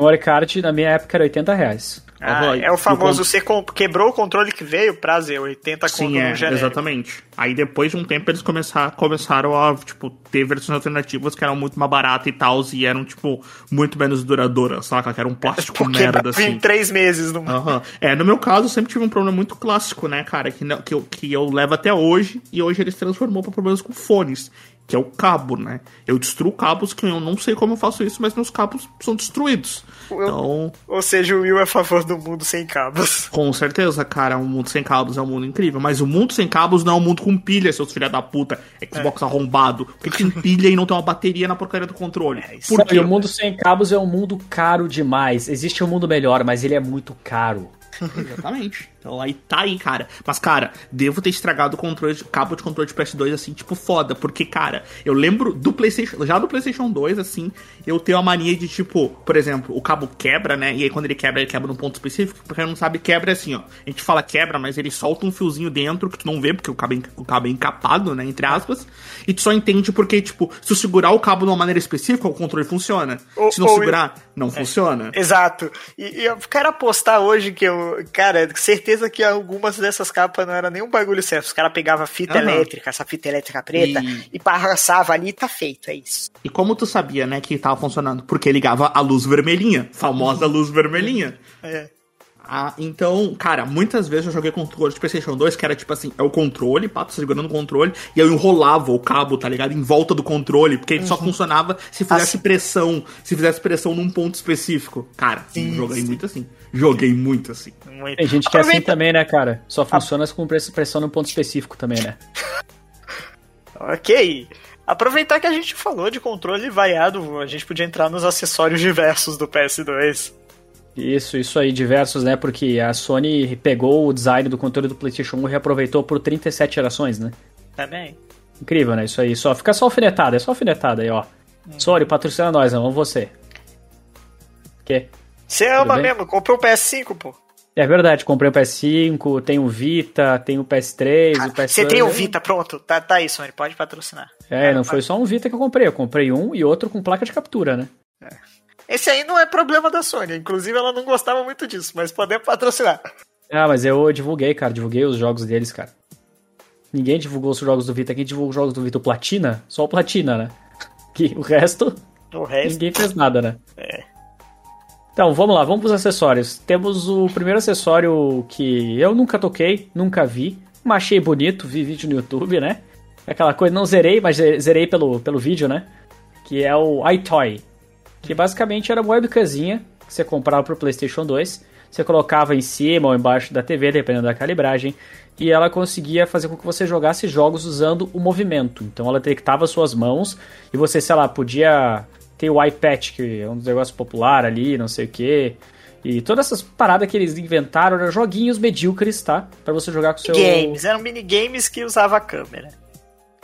Memory card na minha época era 80 reais. Ah, é o famoso, você quebrou o controle que veio, prazer, 80 Sim, é, exatamente. Aí depois de um tempo eles começaram, começaram a, tipo, ter versões alternativas que eram muito mais baratas e tal, e eram, tipo, muito menos duradouras, saca? Que era um plástico Porque merda, assim. em três meses. No... Uhum. É, no meu caso, eu sempre tive um problema muito clássico, né, cara, que, que, eu, que eu levo até hoje, e hoje ele se transformou para problemas com fones que é o cabo, né? Eu destruo cabos que eu não sei como eu faço isso, mas meus cabos são destruídos. Eu, então, ou seja, o Will é a favor do mundo sem cabos. *laughs* Com certeza, cara, um mundo sem cabos é um mundo incrível, mas o mundo sem cabos não é um mundo com pilha, seus filha da puta. Xbox é. arrombado. Por que tem pilha e não tem uma bateria na porcaria do controle? É, Por quê? o mundo sem cabos é um mundo caro demais. Existe um mundo melhor, mas ele é muito caro. *laughs* Exatamente. Então aí tá aí, cara. Mas, cara, devo ter estragado o controle de, cabo de controle de PS2, assim, tipo, foda. Porque, cara, eu lembro do PlayStation. Já do PlayStation 2, assim, eu tenho a mania de, tipo, por exemplo, o cabo quebra, né? E aí quando ele quebra, ele quebra num ponto específico. Pra quem não sabe, quebra é assim, ó. A gente fala quebra, mas ele solta um fiozinho dentro que tu não vê, porque o cabo é, o cabo é encapado, né? Entre aspas. E tu só entende porque, tipo, se tu segurar o cabo de uma maneira específica, o controle funciona. Ou, se não segurar, não é, funciona. Exato. E, e eu quero apostar hoje que eu. Cara, certeza que algumas dessas capas não era nem um bagulho certo. Os caras pegavam fita uhum. elétrica, essa fita elétrica preta, e, e passava ali e tá feito, é isso. E como tu sabia, né, que tava funcionando? Porque ligava a luz vermelhinha, famosa luz vermelhinha. É. Ah, então, cara, muitas vezes eu joguei controle de PlayStation 2 que era tipo assim: é o controle, pato segurando o controle, e eu enrolava o cabo, tá ligado? Em volta do controle, porque ele uhum. só funcionava se fizesse assim. pressão, se fizesse pressão num ponto específico. Cara, sim, joguei sim. muito assim. Joguei muito assim. Muito. Tem gente que é assim também, né, cara? Só funciona com pressão num ponto específico também, né? *laughs* ok. Aproveitar que a gente falou de controle vaiado, a gente podia entrar nos acessórios diversos do PS2. Isso, isso aí, diversos, né? Porque a Sony pegou o design do controle do PlayStation 1 e reaproveitou por 37 gerações, né? Também. Incrível, né? Isso aí, só fica só alfinetada, é só alfinetada aí, ó. Hum. Sony, patrocina nós, não, você. Que? Você ama mesmo, comprou o PS5, pô. É verdade, comprei o PS5, tem o Vita, tem o PS3, ah, o PS2. Você tem o Vita, pronto. Tá, tá aí, Sony, pode patrocinar. É, não foi só um Vita que eu comprei, eu comprei um e outro com placa de captura, né? É. Esse aí não é problema da Sony. Inclusive, ela não gostava muito disso, mas podemos patrocinar. Ah, mas eu divulguei, cara. Divulguei os jogos deles, cara. Ninguém divulgou os jogos do Vita. Quem divulgou os jogos do Vita? O Platina? Só o Platina, né? Que o resto, O resto. ninguém fez nada, né? É. Então, vamos lá, vamos pros acessórios. Temos o primeiro acessório que eu nunca toquei, nunca vi, mas achei bonito, vi vídeo no YouTube, né? Aquela coisa, não zerei, mas zerei pelo, pelo vídeo, né? Que é o iToy. Que basicamente era uma webcazinha que você comprava pro PlayStation 2. Você colocava em cima ou embaixo da TV, dependendo da calibragem. E ela conseguia fazer com que você jogasse jogos usando o movimento. Então ela detectava suas mãos e você, sei lá, podia ter o iPad, que é um dos negócios popular ali, não sei o que. E todas essas paradas que eles inventaram eram joguinhos medíocres, tá? Pra você jogar com o seu. Games, eram minigames que usava a câmera.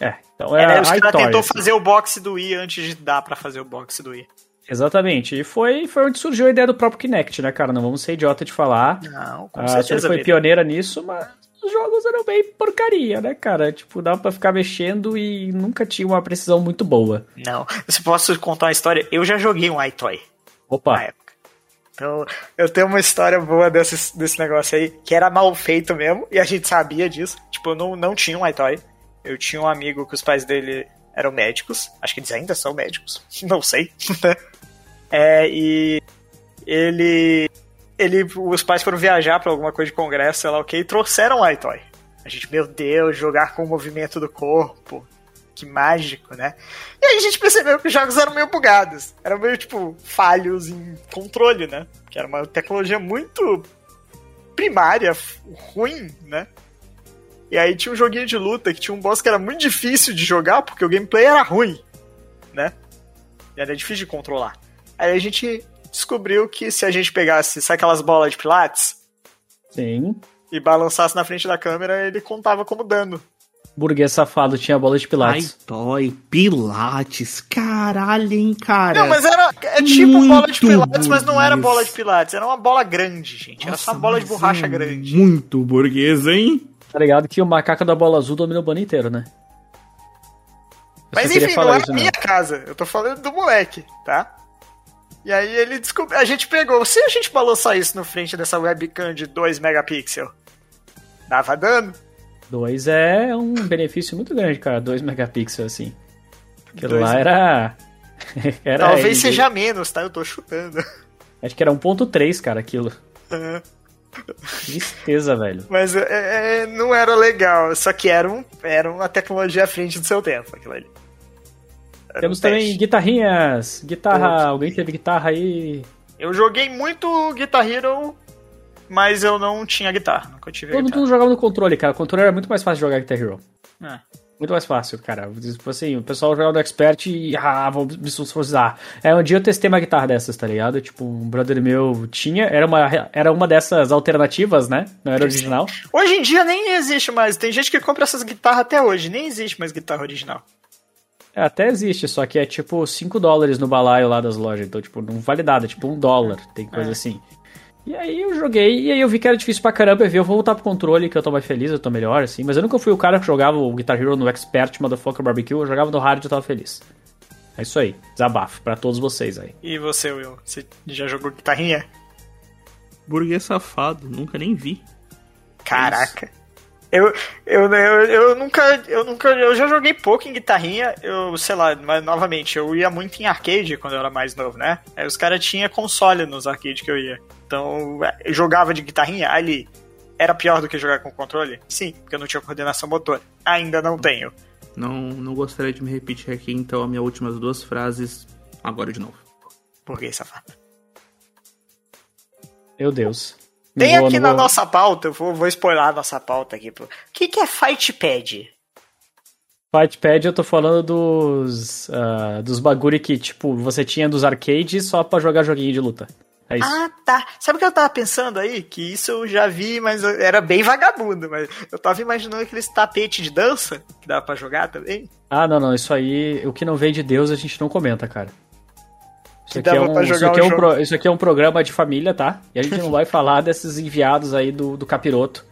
É, então Era, era os caras tentou assim. fazer o box do Wii antes de dar pra fazer o box do Wii. Exatamente. E foi, foi onde surgiu a ideia do próprio Kinect, né, cara? Não vamos ser idiota de falar. Não, com a Sony certeza. foi Vini. pioneira nisso, mas os jogos eram bem porcaria, né, cara? Tipo, dava pra ficar mexendo e nunca tinha uma precisão muito boa. Não. Se posso contar uma história, eu já joguei um iToy na Opa, época. Então, eu tenho uma história boa desse, desse negócio aí, que era mal feito mesmo, e a gente sabia disso. Tipo, eu não, não tinha um iToy. Eu tinha um amigo que os pais dele eram médicos. Acho que eles ainda são médicos. *laughs* Não sei. *laughs* É, e ele. Ele os pais foram viajar pra alguma coisa de congresso, sei lá o que, e trouxeram um iToy. A gente, meu Deus, jogar com o movimento do corpo. Que mágico, né? E aí a gente percebeu que os jogos eram meio bugados. Eram meio, tipo, falhos em controle, né? Que era uma tecnologia muito primária, ruim, né? E aí tinha um joguinho de luta que tinha um boss que era muito difícil de jogar porque o gameplay era ruim, né? E era difícil de controlar. Aí a gente descobriu que se a gente pegasse, sabe aquelas bolas de pilates? sim. E balançasse na frente da câmera, ele contava como dano. Burguês safado tinha bola de pilates. Toy, Pilates, caralho, hein, cara. Não, mas era é tipo Muito bola de pilates, mas não era burguês. bola de pilates, era uma bola grande, gente. Era Nossa, só bola de borracha é grande. Muito burguês, hein? Tá ligado que o macaco da bola azul domina o bando inteiro, né? Eu Mas enfim, não era isso, minha casa. Eu tô falando do moleque, tá? E aí ele descobriu. A gente pegou. Se a gente balançar isso no frente dessa webcam de 2 megapixels, dava dano? 2 é um benefício muito grande, cara. 2 megapixels, assim. Aquilo Dois- lá era. *laughs* era Talvez seja menos, tá? Eu tô chutando. Acho que era 1.3, cara, aquilo. Tristeza, velho. Mas é, é, não era legal. Só que era, um, era uma tecnologia à frente do seu tempo, aquilo ali. Temos também guitarrinhas. Guitarra. Todos. Alguém teve guitarra aí? Eu joguei muito Guitar Hero, mas eu não tinha guitarra. Nunca tive Todo mundo jogava no controle, cara. O controle era muito mais fácil de jogar Guitar Hero. É. Muito mais fácil, cara. Tipo assim, o pessoal jogava no Expert e. Ah, vou me esforçar. É, um dia eu testei uma guitarra dessas, tá ligado? Tipo, um brother meu tinha. Era uma, era uma dessas alternativas, né? Não era original. Hoje em dia nem existe mais. Tem gente que compra essas guitarras até hoje. Nem existe mais guitarra original. É, até existe, só que é tipo 5 dólares no balaio lá das lojas. Então, tipo, não vale nada, é tipo um dólar. Tem coisa É. assim. E aí eu joguei, e aí eu vi que era difícil pra caramba. Eu vi, eu vou voltar pro controle, que eu tô mais feliz, eu tô melhor, assim. Mas eu nunca fui o cara que jogava o Guitar Hero no Expert Motherfucker Barbecue. Eu jogava no hard e eu tava feliz. É isso aí, desabafo pra todos vocês aí. E você, Will? Você já jogou guitarrinha? Burguês safado, nunca nem vi. Caraca. Eu, eu, eu, eu nunca, eu nunca, eu já joguei pouco em guitarrinha, eu, sei lá, mas novamente, eu ia muito em arcade quando eu era mais novo, né? Aí os caras tinham console nos arcades que eu ia. Então, eu jogava de guitarrinha ali. Era pior do que jogar com controle? Sim, porque eu não tinha coordenação motora. Ainda não tenho. Não, não gostaria de me repetir aqui, então, as minhas últimas duas frases agora de novo. Burguês safado. Meu Deus. Tem aqui não na nossa pauta, eu vou, vou spoiler a nossa pauta aqui. O que, que é Fightpad? Fightpad eu tô falando dos, ah, dos bagulho que, tipo, você tinha dos arcades só pra jogar joguinho de luta. É isso. Ah, tá. Sabe o que eu tava pensando aí? Que isso eu já vi, mas era bem vagabundo. Mas eu tava imaginando aqueles tapete de dança que dava pra jogar também. Ah, não, não. Isso aí, o que não vem de Deus, a gente não comenta, cara. Isso aqui, é um, isso, aqui o é um jogo. pro- isso aqui é um programa de família, tá? E a gente não vai *laughs* falar desses enviados aí do, do capiroto.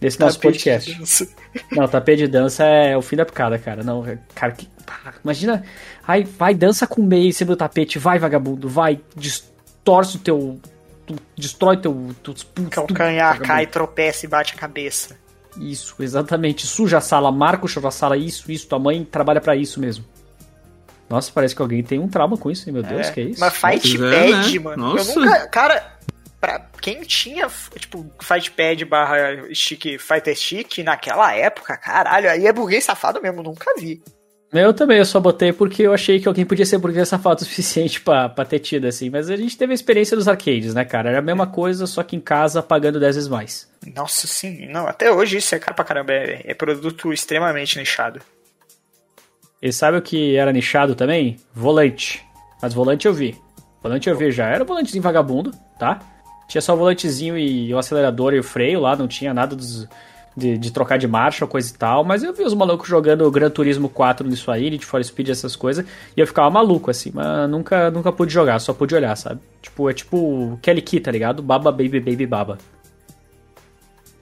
Desse nosso Tapete de podcast. dança. Não, tapete de dança é o fim da picada, cara. Não, é- cara, que, imagina. Ai, vai, dança com meia em cima do tapete, vai, vagabundo, vai, distorce o teu. tu- destrói teu. teu Calcanhar cai, tropeça e bate a cabeça. Isso, exatamente. Suja a sala, marca o chão da sala, isso, isso. Tua mãe trabalha para isso mesmo. Nossa, parece que alguém tem um trauma com isso, hein? meu Deus, É, que é isso? Mas Fight é, Pad, né? mano. Nossa. Eu nunca. Cara, pra quem tinha, tipo, Fight Pad barra stick, Fighter Stick naquela época, caralho, aí é burguês safado mesmo, nunca vi. Eu também, eu só botei porque eu achei que alguém podia ser burguês safado *laughs* o suficiente pra, pra ter tido, assim. Mas a gente teve a experiência dos arcades, né, cara? Era a mesma coisa, só que em casa pagando 10 vezes mais. Nossa, sim. Não, até hoje isso é caro pra caramba. É, é produto extremamente nichado. E sabe o que era nichado também? Volante. Mas volante eu vi. Volante eu vi já. Era o volantezinho vagabundo, tá? Tinha só o volantezinho e o acelerador e o freio lá, não tinha nada dos, de, de trocar de marcha ou coisa e tal. Mas eu vi os malucos jogando Gran Turismo 4 nisso aí, Need for Speed, essas coisas. E eu ficava maluco, assim, mas nunca, nunca pude jogar, só pude olhar, sabe? Tipo, é tipo Kelly Key, tá ligado? Baba Baby Baby Baba.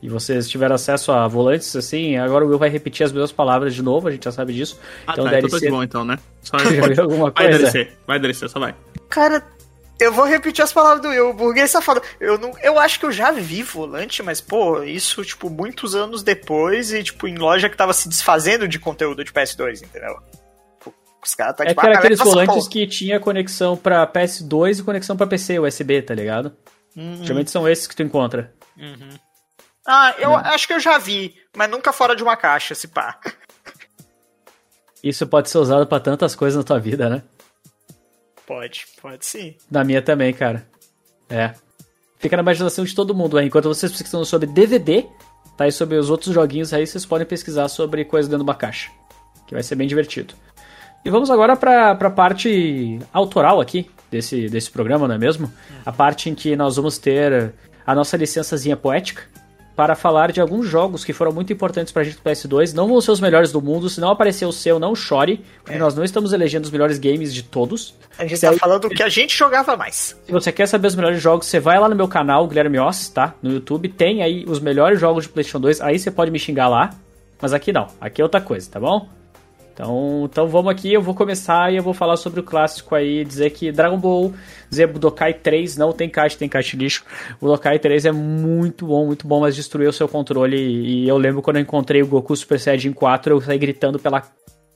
E vocês tiveram acesso a volantes, assim, agora o Will vai repetir as mesmas palavras de novo, a gente já sabe disso. Ah, então tá, deve então tá ser. de bom então, né? Só *laughs* alguma Vai coisa? DLC, vai DLC, só vai. Cara, eu vou repetir as palavras do eu, burguês safado. Eu, não, eu acho que eu já vi volante, mas, pô, isso, tipo, muitos anos depois e, tipo, em loja que tava se desfazendo de conteúdo de PS2, entendeu? Os caras tá É tipo, que era aqueles essa volantes porra. que tinha conexão pra PS2 e conexão pra PC, USB, tá ligado? Hum, Geralmente são esses que tu encontra. Ah, eu acho que eu já vi, mas nunca fora de uma caixa, se pá. Isso pode ser usado pra tantas coisas na tua vida, né? Pode, pode sim. Na minha também, cara. É. Fica na imaginação de todo mundo, aí. Enquanto vocês pesquisam sobre DVD, tá aí sobre os outros joguinhos aí, vocês podem pesquisar sobre coisas dentro de uma caixa. Que vai ser bem divertido. E vamos agora pra, pra parte autoral aqui desse, desse programa, não é mesmo? A parte em que nós vamos ter a nossa licençazinha poética para falar de alguns jogos que foram muito importantes pra gente do PS2. Não vão ser os melhores do mundo, se não aparecer o seu, não chore, porque nós não estamos elegendo os melhores games de todos. A gente Se tá aí- falando do que a gente jogava mais. Se você quer saber os melhores jogos, você vai lá no meu canal, Guilherme Oss, tá? No YouTube, tem aí os melhores jogos de PlayStation 2, aí você pode me xingar lá, mas aqui não, aqui é outra coisa, tá bom? Então, então vamos aqui, eu vou começar e eu vou falar sobre o clássico aí, dizer que Dragon Ball Z Budokai 3 não tem caixa, tem caixa de lixo. Budokai 3 é muito bom, muito bom, mas destruiu o seu controle e eu lembro quando eu encontrei o Goku Super Saiyajin 4, eu saí gritando pela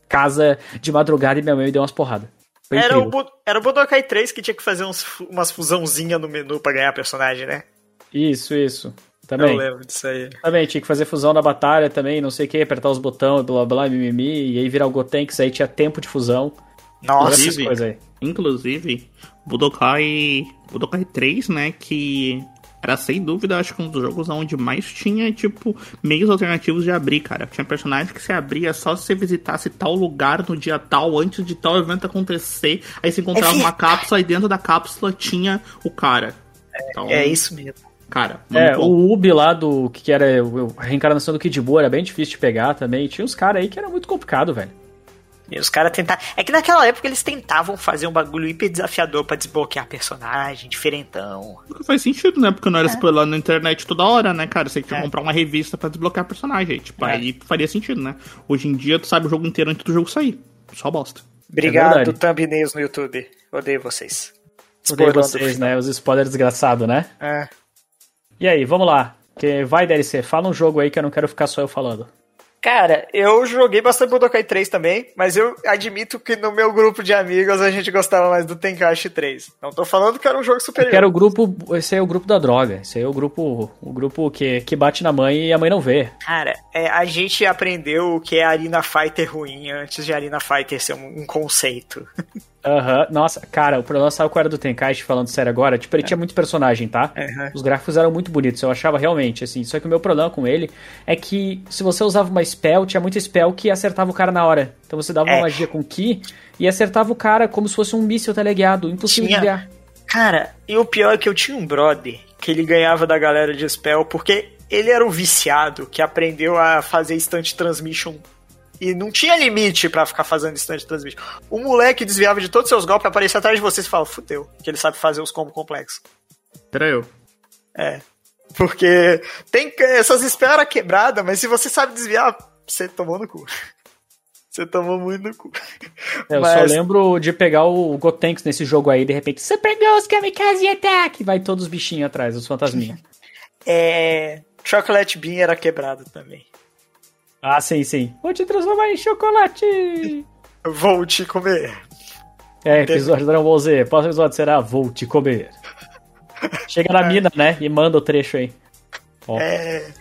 casa de madrugada e minha mãe me deu umas porradas. Foi Era o, incrível. Era o Budokai 3 que tinha que fazer uns, umas fusãozinha no menu pra ganhar personagem, né? Isso, isso. Também. Eu lembro disso aí. Também, tinha que fazer fusão na batalha também, não sei o que, apertar os botões, blá blá, mimimi, e aí virar o Gotenks, aí tinha tempo de fusão. Nossa, Inclusive- aí. Inclusive, Budokai. Budokai 3, né? Que era sem dúvida, acho que um dos jogos onde mais tinha, tipo, meios alternativos de abrir, cara. Tinha personagem que você abria só se você visitasse tal lugar no dia tal, antes de tal evento acontecer. Aí você encontrava É uma cápsula e dentro da cápsula tinha o cara. Então, é isso mesmo. Cara, É, bom. o Ubi lá do que que era a reencarnação do Kid Buu era bem difícil de pegar também. Tinha uns caras aí que era muito complicado, velho. E os caras tentavam. É que naquela época eles tentavam fazer um bagulho hiper desafiador pra desbloquear personagem, diferentão. Porque faz sentido, né? Porque não era spoiler na internet toda hora, né, cara? Você tinha que É. comprar uma revista pra desbloquear personagem. Tipo, É. aí faria sentido, né? Hoje em dia, tu sabe o jogo inteiro antes do jogo sair. Só bosta. Obrigado, verdade. thumbnails no YouTube. Odeio vocês. Odeio Spoilando vocês, né? Os spoilers desgraçados, né? É. E aí, vamos lá. Que vai, DLC, fala um jogo aí que eu não quero ficar só eu falando. Cara, eu joguei bastante Budokai 3 também, mas eu admito que no meu grupo de amigos a gente gostava mais do Tenkaichi 3. Não tô falando que era um jogo superior. Que era o grupo. Esse aí é o grupo da droga. Esse aí é o grupo. O grupo que, que bate na mãe e a mãe não vê. Cara, é, a gente aprendeu o que é Arena Fighter ruim antes de Arena Fighter ser um, um conceito. *laughs* Aham, nossa, cara, o problema sabe qual era do Tenkaichi, falando sério agora? Tipo, ele tinha muito personagem, tá? Aham. Os gráficos eram muito bonitos, eu achava realmente, assim. Só que o meu problema com ele é que se você usava uma spell, tinha muita spell que acertava o cara na hora. Então você dava uma É. magia com Ki e acertava o cara como se fosse um míssil teleguiado, impossível Tinha- de desviar. Cara, e o pior é que eu tinha um brother que ele ganhava da galera de spell porque ele era o viciado que aprendeu a fazer instant transmission e não tinha limite pra ficar fazendo instant transmission. O moleque desviava de todos os seus golpes, aparecia atrás de você e falava, fudeu, que ele sabe fazer os combos complexos. Era eu. É. Porque tem essas spells eram quebradas, mas se você sabe desviar, você tomou no cu. *laughs* Você tomou muito no cu. É, Eu Mas- só lembro de pegar o Gotenks nesse jogo aí, de repente, Super Ghost Kamikaze Attack! Vai todos os bichinhos atrás, os fantasminhas. *laughs* É, Chocolate Bean era quebrado também. Ah, sim, sim. Vou te transformar em chocolate! *laughs* Vou te comer. É, episódio do Dragon Ball Z. Próximo episódio será Vou te comer. Chega na *laughs* mina, né? E manda o trecho aí. Ó. É.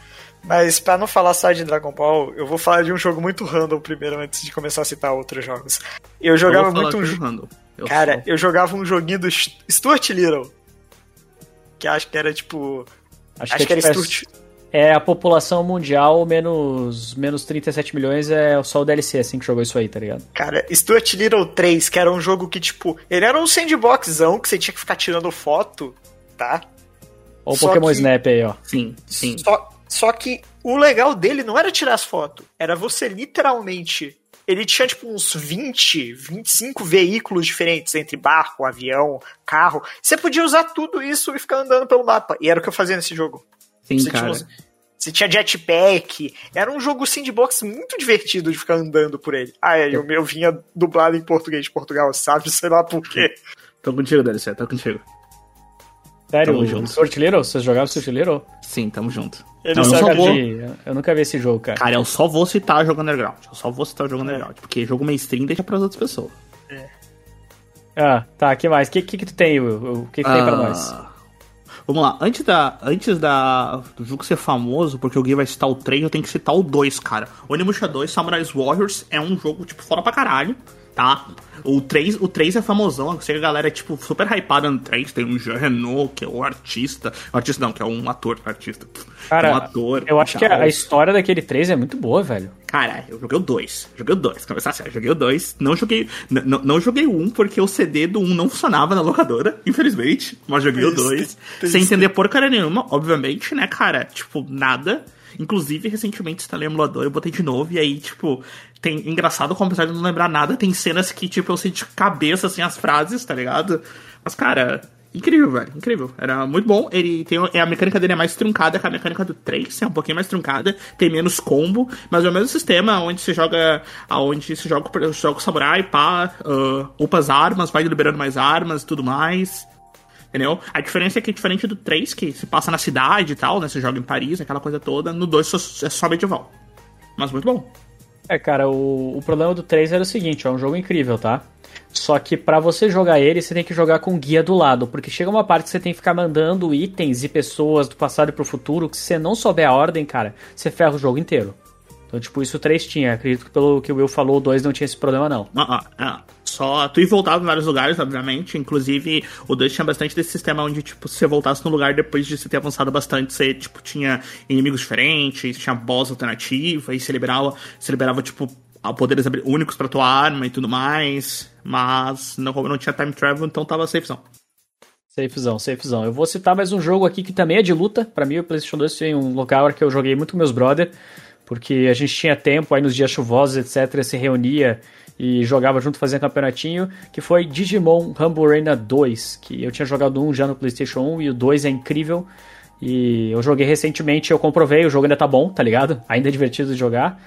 Mas pra não falar só de Dragon Ball, eu vou falar de um jogo muito random primeiro, antes de começar a citar outros jogos. Eu jogava Eu muito um jogo. Cara, sou- eu jogava um joguinho do St- Stuart Little. Que acho que era tipo. Acho, Acho, que, que era é, Stuart. É a população mundial menos, menos 37 milhões é só o DLC assim que jogou isso aí, tá ligado? Cara, Stuart Little 3, que era um jogo que, tipo, ele era um sandboxzão que você tinha que ficar tirando foto, tá? Ou Só Pokémon que- Snap aí, ó. Sim, sim. Só, só que o legal dele não era tirar as fotos, era você literalmente. Ele tinha tipo uns 20, 25 veículos diferentes, entre barco, avião, carro. Você podia usar tudo isso e ficar andando pelo mapa. E era o que eu fazia nesse jogo. Sim, Você tinha, cara. uns- você tinha jetpack. Era um jogo sandbox muito divertido de ficar andando por ele. Ah, é, e o meu vinha dublado em português de Portugal, sabe? Sei lá por quê. Tô contigo, DLC, tô contigo. Sério, Tamo o junto. Stuart Little? Vocês jogaram Stuart Little? Sim, tamo junto. Ele Não, eu Eu só nunca, vou- vi, eu nunca vi esse jogo, cara. Cara, eu só vou citar jogo underground. Eu só vou citar o jogo underground. Porque jogo mainstream deixa pras outras pessoas. Ah, tá, que mais? O que, que, que tu tem, Will? O que, que tem pra nós? Vamos lá, antes, da, antes da, do jogo ser famoso, porque Gui vai citar o 3, eu tenho que citar o 2, cara. Onimusha 2 Samurai Warriors é um jogo, tipo, fora pra caralho, tá? O 3, o 3 é famosão, eu sei que a galera é, tipo, super hypada no 3. Tem um Jean Renault, que é o artista. O artista não, que é um ator, artista. Cara, é um ator. eu acho que a, história daquele 3 é muito boa, velho. Cara, eu joguei o 2. Joguei o 2. Começar sério, joguei o 2. Não joguei. Não joguei o 1 porque o CD do 1 não funcionava na locadora, infelizmente. Mas joguei o Triste, 2. triste. Sem entender porcaria nenhuma, obviamente, né, cara? Tipo, nada. Inclusive, recentemente instalei o emulador, eu botei de novo, e aí, tipo, tem. Engraçado, como apesar de não lembrar nada, tem cenas que, tipo, eu sei de cabeça, assim, as frases, tá ligado? Mas, cara. Incrível, velho. Incrível. Era muito bom. Ele tem. é, A mecânica dele é mais truncada que a mecânica do 3, é um pouquinho mais truncada, tem menos combo, mas é o mesmo sistema onde se joga. Onde se joga, joga o samurai, pá, ah, upa as armas, vai liberando mais armas e tudo mais. Entendeu? A diferença é que, diferente do 3, que se passa na cidade e tal, né? Você joga em Paris, aquela coisa toda, no 2 só- é só medieval. Mas muito bom. É, cara, o, o problema do 3 era o seguinte, é um jogo incrível, tá? Só que pra você jogar ele, você tem que jogar com guia do lado, porque chega uma parte que você tem que ficar mandando itens e pessoas do passado pro futuro, que se você não souber a ordem, cara, você ferra o jogo inteiro. Então, tipo, isso o 3 tinha. Acredito que pelo que o Will falou, o 2 não tinha esse problema, não. Ah, ah, ah. Só tu voltava em vários lugares, obviamente. Inclusive, o 2 tinha bastante desse sistema onde, tipo, se você voltasse no lugar depois de você ter avançado bastante, você, tipo, tinha inimigos diferentes, tinha boss alternativa, e você liberava, você liberava, tipo, poderes únicos pra tua arma e tudo mais. Mas não, não tinha time travel, então tava safezão. Safezão, safezão. Eu vou citar mais um jogo aqui que também é de luta. Pra mim, o PlayStation 2 foi um lugar que eu joguei muito com meus brother, porque a gente tinha tempo aí nos dias chuvosos, etc, se reunia e jogava junto, fazia campeonatinho, que foi Digimon Rumble Arena 2, que eu tinha jogado um já no PlayStation 1 e o 2 é incrível. E eu joguei recentemente, eu comprovei, o jogo ainda tá bom, tá ligado? *laughs* Ainda é divertido de jogar.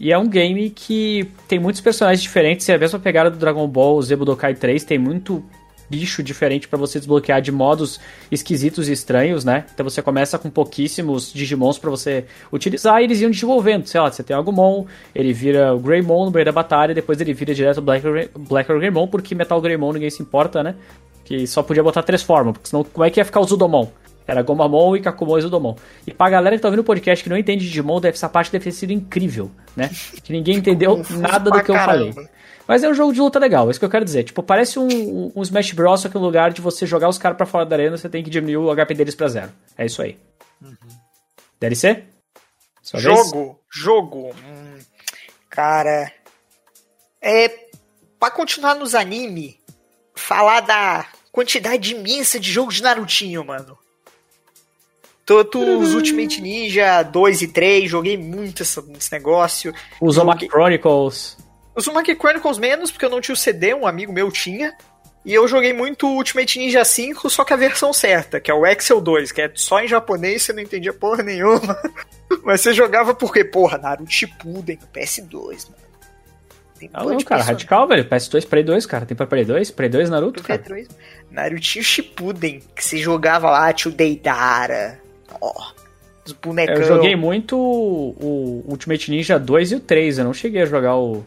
E é um game que tem muitos personagens diferentes, é a mesma pegada do Dragon Ball Z Budokai 3, tem muito bicho diferente pra você desbloquear de modos esquisitos e estranhos, né? Então você começa com pouquíssimos Digimons pra você utilizar e eles iam desenvolvendo. Sei lá, você tem o Agumon, ele vira o Greymon no meio da batalha, depois ele vira direto o Black, Black or Greymon, porque Metal Greymon ninguém se importa, né? Que só podia botar três formas, porque senão como é que ia ficar o Zudomon? Era Gomamon e Kakumon e Zudomon. E pra galera que tá ouvindo o podcast que não entende Digimon, deve, essa parte deve ter sido incrível, né? Que ninguém entendeu nada do que eu caramba. falei. Mas é um jogo de luta legal, é isso que eu quero dizer. Tipo, parece um, um Smash Bros, só que no lugar de você jogar os caras pra fora da arena, você tem que diminuir o HP deles pra zero. É isso aí. DLC? Sua vez? Jogo, jogo. Hum, cara. É. Pra continuar nos anime, falar da quantidade imensa de jogos de Narutinho, mano. Tanto os *laughs* Ultimate Ninja 2 e 3, joguei muito essa- esse negócio. Os Omaki Joguei- Chronicles. Os Uzumaki Chronicles menos, porque eu não tinha o CD, um amigo meu tinha. E eu joguei muito Ultimate Ninja 5, só que a versão certa, que é o Excel 2, que é só em japonês, você não entendia porra nenhuma. *laughs* Mas você jogava porque, porra, Naruto Shippuden no PS2, mano. Tem Ah, monte não, cara, personagem. radical, velho. PS2, Play 2, cara. Tem pra Play 2? Play 2 Naruto, cara. PS2. Narutinho Shippuden, que você jogava lá, tio Deidara. Ó. Os bonecão. Eu joguei muito o, o Ultimate Ninja 2 e o 3, eu não cheguei a jogar o.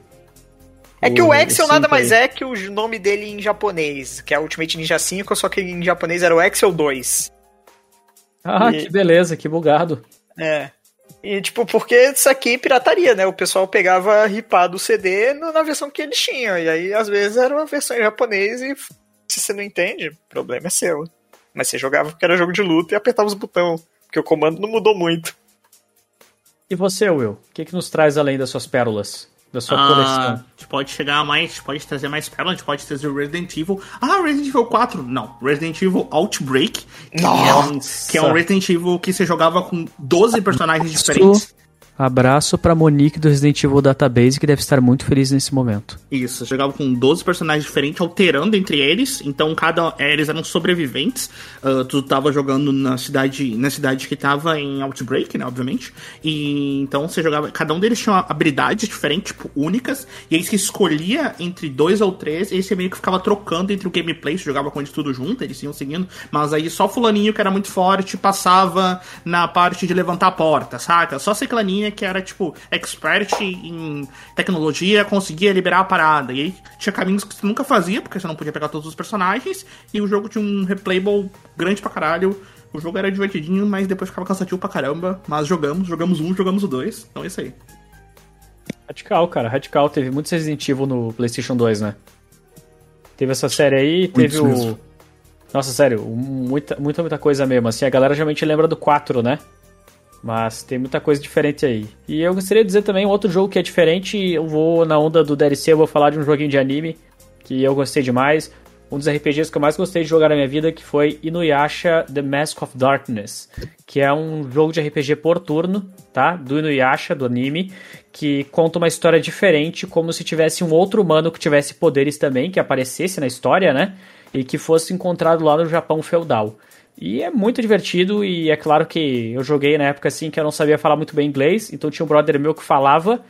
É que o Excel nada mais aí. é que o nome dele em japonês, que é Ultimate Ninja 5, só que em japonês era o Excel 2. Ah, E- que beleza, que bugado. É. E, tipo, porque isso aqui é pirataria, né? O pessoal pegava ripado o CD na versão que eles tinham. E aí, às vezes, era uma versão em japonês e se você não entende, o problema é seu. Mas você jogava porque era jogo de luta e apertava os botões. Porque o comando não mudou muito. E você, Will? O que, que nos traz além das suas pérolas? Da sua coleção? Ah, a gente pode chegar a mais, a gente pode trazer mais pérolas, a gente pode trazer o Resident Evil. Ah, Resident Evil 4? Não, Resident Evil Outbreak, que, é um, que é um Resident Evil que você jogava com 12 personagens diferentes. Abraço pra Monique do Resident Evil Database, que deve estar muito feliz nesse momento. Isso, jogava com 12 personagens diferentes, alternando entre eles. Então, cada eles eram sobreviventes. Ah, tu tava jogando na cidade, na cidade que tava em Outbreak, né, obviamente. E então você jogava, cada um deles tinha habilidades diferentes, tipo, únicas, e aí você escolhia entre dois ou três, e aí você meio que ficava trocando entre o gameplay, você jogava com eles tudo junto, eles iam seguindo, mas aí só fulaninho que era muito forte passava na parte de levantar a porta, saca? Só que era, tipo, expert em tecnologia, conseguia liberar a parada. E aí tinha caminhos que você nunca fazia, porque você não podia pegar todos os personagens, e o jogo tinha um replayable grande pra caralho. O jogo era divertidinho, mas depois ficava cansativo pra caramba. Mas jogamos, jogamos um, jogamos o dois. Então é isso aí. Radical, cara. Radical. Teve muitos Resident Evil no PlayStation 2, né? Teve essa série aí, teve o. mesmo. Nossa, sério, muita, muita, muita coisa mesmo. Assim, a galera geralmente lembra do 4, né? Mas tem muita coisa diferente aí. E eu gostaria de dizer também um outro jogo que é diferente. Eu vou na onda do DLC, eu vou falar de um joguinho de anime que eu gostei demais. Um dos RPGs que eu mais gostei de jogar na minha vida, que foi Inuyasha The Mask of Darkness, que é um jogo de RPG por turno, tá? Do Inuyasha, do anime, que conta uma história diferente, como se tivesse um outro humano que tivesse poderes também, que aparecesse na história, né? E que fosse encontrado lá no Japão feudal. E é muito divertido, e é claro que eu joguei na época assim que eu não sabia falar muito bem inglês, então tinha um brother meu que falava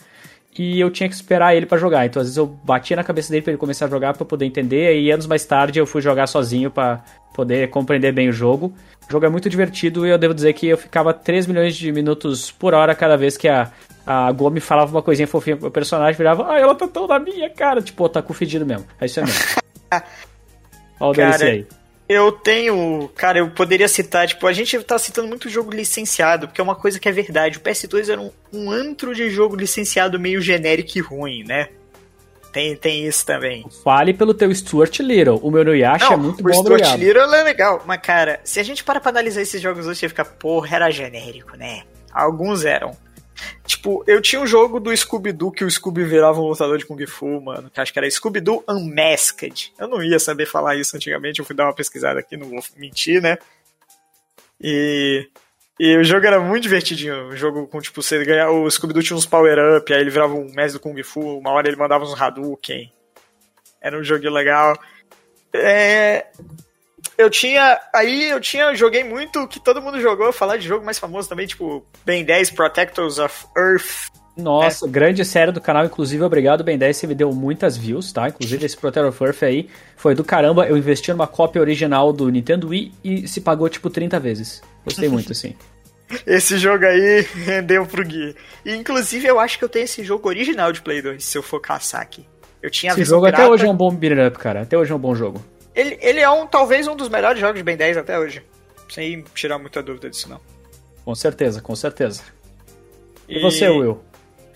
e eu tinha que esperar ele pra jogar. Então às vezes eu batia na cabeça dele pra ele começar a jogar pra eu poder entender, e anos mais tarde eu fui jogar sozinho pra poder compreender bem o jogo. O jogo é muito divertido e eu devo dizer que eu ficava 3 milhões de minutos por hora cada vez que a, a Gomi falava uma coisinha fofinha pro meu personagem, virava, ah, ela tá tão na minha cara, tipo, tá com fedido mesmo. É isso mesmo. *laughs* Olha o DLC aí. Eu tenho. Cara, eu poderia citar, tipo, a gente tá citando muito jogo licenciado, porque é uma coisa que é verdade. O PS2 era um, um antro de jogo licenciado meio genérico e ruim, né? Tem, tem isso também. Fale pelo teu Stuart Little. O meu Nuyasha é muito o bom, Stuart obrigado. Little é legal, mas cara, se a gente para pra analisar esses jogos hoje, você fica, porra, era genérico, né? Alguns eram. Tipo, eu tinha um jogo do Scooby-Doo que o Scooby virava um lutador de Kung Fu, mano. Que acho que era Scooby-Doo Unmasked. Eu não ia saber falar isso antigamente, eu fui dar uma pesquisada aqui, não vou mentir, né? E. E o jogo era muito divertidinho. O jogo com, tipo, você ganhar. O Scooby-Doo tinha uns power-up, aí ele virava um mestre do Kung Fu, uma hora ele mandava uns Hadouken. Era um joguinho legal. É, eu tinha. Aí eu tinha. Joguei muito que todo mundo jogou. Falar de jogo mais famoso também, tipo, Ben 10 Protectors of Earth. Nossa, grande série do canal, inclusive, obrigado, Ben 10, você me deu muitas views, tá? Inclusive esse Protector of Earth aí foi do caramba, eu investi numa cópia original do Nintendo Wii e se pagou tipo 30 vezes. Gostei *laughs* muito, assim. Esse jogo aí *laughs* rendeu pro Gui. E inclusive eu acho que eu tenho esse jogo original de Play 2, se eu for caçar aqui. Eu tinha Esse jogo até hoje é um bom beat'em up, cara. Até hoje é um bom jogo. Ele, ele é um, talvez um dos melhores jogos de Ben 10 até hoje. Sem tirar muita dúvida disso, não. Com certeza, com certeza. E, você, Will?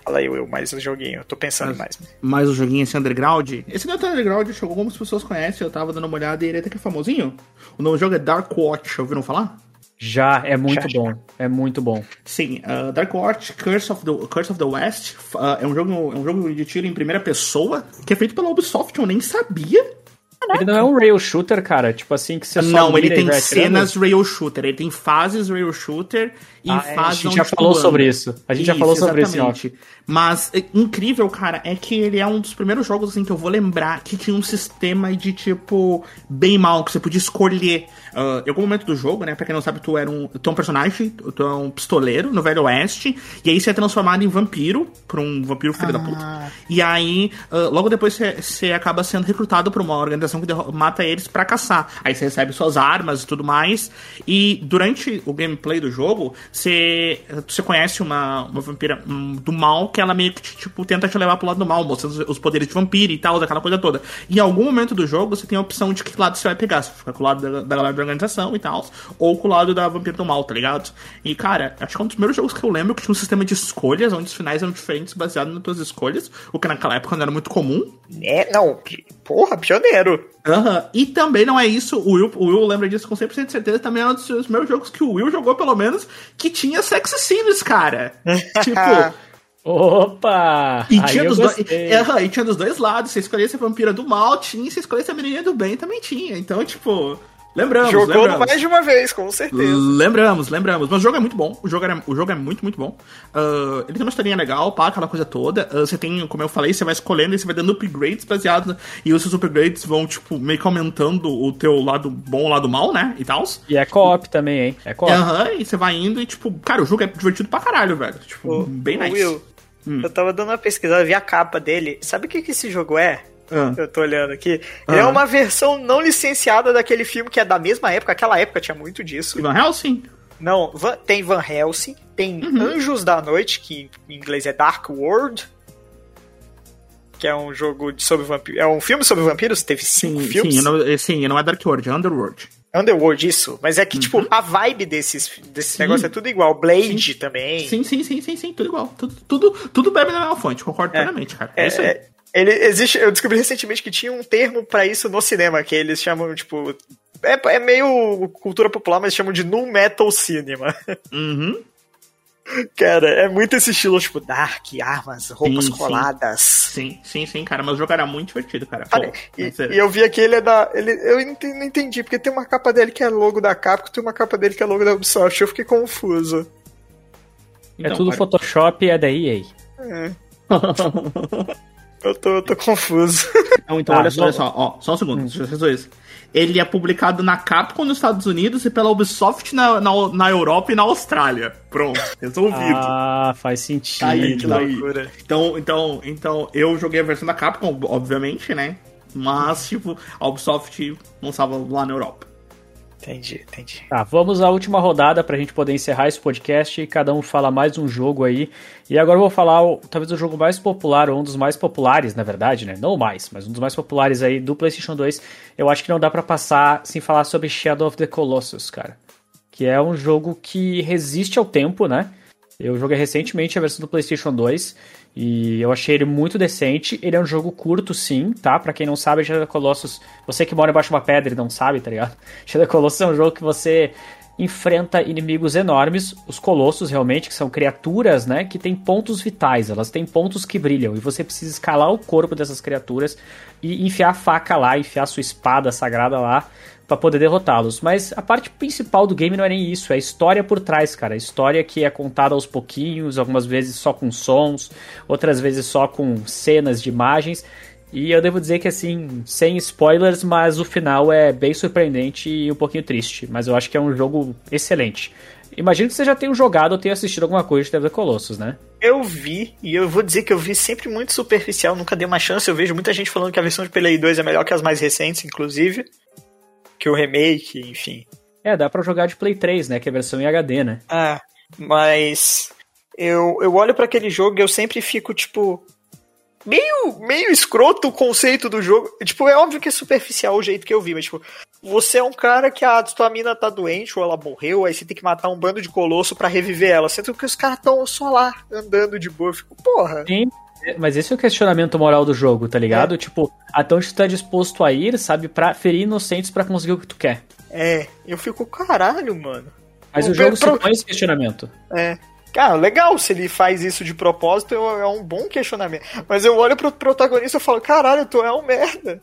Fala aí, Will, mais um joguinho. Eu tô pensando mais. Mais um joguinho esse underground. Esse não é underground, chegou como as pessoas conhecem. Eu tava dando uma olhada e ele é até que é famosinho. O nome do jogo é Dark Watch, ouviram falar? Já, é muito Já, bom. É muito bom. Sim, uh, Dark Watch Curse of the, Curse of the West uh, é, um jogo, é um jogo de tiro em primeira pessoa que é feito pela Ubisoft, eu nem sabia. Ele não é um rail shooter, cara. Tipo assim, que você só Não, ele tem cenas rail shooter, ele tem fases rail shooter e Ah, fases a gente já falou sobre isso. A gente já falou sobre isso em exatamente. Mas é, incrível, cara, é que ele é um dos primeiros jogos assim que eu vou lembrar que tinha um sistema de tipo bem mal que você podia escolher. Ah, em algum momento do jogo, né? Pra quem não sabe, tu era um, tu é um personagem, tu é um pistoleiro no Velho Oeste e aí você é transformado em vampiro por um vampiro filho da puta. E aí, ah, logo depois você, acaba sendo recrutado por uma organização que mata eles para caçar. Aí você recebe suas armas e tudo mais. E durante o gameplay do jogo, você, você conhece uma, uma vampira um, do mal que ela meio que tipo, tenta te levar pro lado do mal, mostrando os poderes de vampiro e tal, aquela coisa toda. E em algum momento do jogo, você tem a opção de que lado você vai pegar. Você fica com o lado da, da galera organização e tal, ou com o lado da vampira do mal, tá ligado? E cara, acho que é um dos primeiros jogos que eu lembro que tinha um sistema de escolhas, onde os finais eram diferentes baseado nas tuas escolhas, o que naquela época não era muito comum. É, não, porra, pioneiro. Aham, uhum. e também não é isso, o Will, o Will lembra disso com 100% de certeza, também é um dos meus jogos que o Will jogou, pelo menos, que tinha sex scenes, cara. *laughs* tipo, Opa! E tinha, dos dois, é, e tinha dos dois lados. Você escolhia a vampira do mal, tinha. Se escolhesse a menininha do bem, também tinha. Então, tipo. Lembramos, Jogou lembramos. mais de uma vez, com certeza. Lembramos, lembramos. Mas o jogo é muito bom. O jogo é, o jogo é muito, muito bom. Uh, ele tem uma historinha legal, pá, aquela coisa toda. Uh, você tem, como eu falei, você vai escolhendo e você vai dando upgrades baseados. E os seus upgrades vão, tipo, meio que aumentando o teu lado bom o lado mal, né? E tal. E é co-op também, hein? É co-op. Aham, uh -huh, e você vai indo e, tipo, cara, o jogo é divertido pra caralho, velho. Tipo, o, bem nice. Will, hum. eu tava dando uma pesquisada, vi a capa dele. Sabe o que, que esse jogo é? Ah. Eu tô olhando aqui. Ele é ah. uma versão não licenciada daquele filme que é da mesma época. Aquela época tinha muito disso. Van Helsing? Não, tem Van Helsing, tem uhum. Anjos da Noite, que em inglês é Dark World. Que é um jogo de sobre vampiros. É um filme sobre vampiros? Teve cinco sim, filmes? Sim, não, sim, não é Dark World, é Underworld. Underworld, isso. Mas é que, tipo, uhum. tipo, a vibe desses, desse negócio é tudo igual. Blade sim. também. Sim, sim, sim, sim, sim, tudo igual. Tudo, tudo, tudo bebe na mesma fonte, concordo é. plenamente, cara. É, é isso aí. Ele existe, eu descobri recentemente que tinha um termo para isso no cinema, que eles chamam, tipo. É, é meio cultura popular, mas chamam de nu metal cinema. *laughs* Uhum. Cara, é muito esse estilo, tipo, dark, armas, roupas sim, coladas. Sim, sim, sim, cara, mas o jogo era muito divertido, cara. Pô, e, e, eu vi aqui, ele é da. Ele, eu não entendi, porque tem uma capa dele que é logo da Capcom, tem uma capa dele que é logo da Ubisoft, eu fiquei confuso. É então, é tudo cara... Photoshop e é da EA. É. *laughs* Eu tô, eu tô confuso. Não, então ah, olha, só, olha só, ó, só um segundo, hum. deixa eu resolver isso. Ele é publicado na Capcom nos Estados Unidos e pela Ubisoft na, na, na Europa e na Austrália. Pronto, resolvido. Ah, faz sentido. Tá aí, tá aí. Então, então, então, eu joguei a versão da Capcom, obviamente, né? Mas, tipo, a Ubisoft lançava lá na Europa. Entendi, entendi. Tá, vamos à última rodada pra gente poder encerrar esse podcast e cada um fala mais um jogo aí. E agora eu vou falar talvez o jogo mais popular, ou um dos mais populares, na verdade, né? Não mais, mas um dos mais populares aí do PlayStation 2. Eu acho que não dá para passar sem falar sobre Shadow of the Colossus, cara. Que é um jogo que resiste ao tempo, né? Eu joguei recentemente a versão do PlayStation 2 e eu achei ele muito decente. Ele é um jogo curto, sim, tá? Pra quem não sabe, Shadow Colossus. Você que mora embaixo de uma pedra e não sabe, tá ligado? *laughs* Shadow Colossus é um jogo que você enfrenta inimigos enormes, os colossos realmente, que são criaturas, né, que têm pontos vitais, elas têm pontos que brilham, e você precisa escalar o corpo dessas criaturas e enfiar a faca lá, enfiar sua espada sagrada lá para poder derrotá-los. Mas a parte principal do game não é nem isso, é a história por trás, cara. A história que é contada aos pouquinhos, algumas vezes só com sons, outras vezes só com cenas de imagens. E eu devo dizer que assim, sem spoilers, mas o final é bem surpreendente e um pouquinho triste. Mas eu acho que é um jogo excelente. Imagino que você já tenha jogado ou tenha assistido alguma coisa de TV Colossus, né? Eu vi, e eu vou dizer que eu vi sempre muito superficial, nunca dei uma chance. Eu vejo muita gente falando que a versão de Play 2 é melhor que as mais recentes, inclusive que o remake, enfim. É, dá para jogar de Play 3, né? Que é a versão em HD, né? Ah, mas eu, eu olho para aquele jogo e eu sempre fico, tipo, meio, meio escroto o conceito do jogo. Tipo, é óbvio que é superficial o jeito que eu vi, mas, tipo, você é um cara que a tua mina tá doente ou ela morreu, aí você tem que matar um bando de colosso para reviver ela. Sendo que os caras tão só lá, andando de boa. Eu fico, porra. Sim, mas esse é o questionamento moral do jogo, tá ligado? É. Tipo, até onde tu tá disposto a ir, sabe, pra ferir inocentes para conseguir o que tu quer. É, eu fico, caralho, mano. Mas o, o jogo pro... se põe esse questionamento. É. Cara, legal, se ele faz isso de propósito, é um bom questionamento. Mas eu olho pro protagonista e falo, caralho, tu é um merda.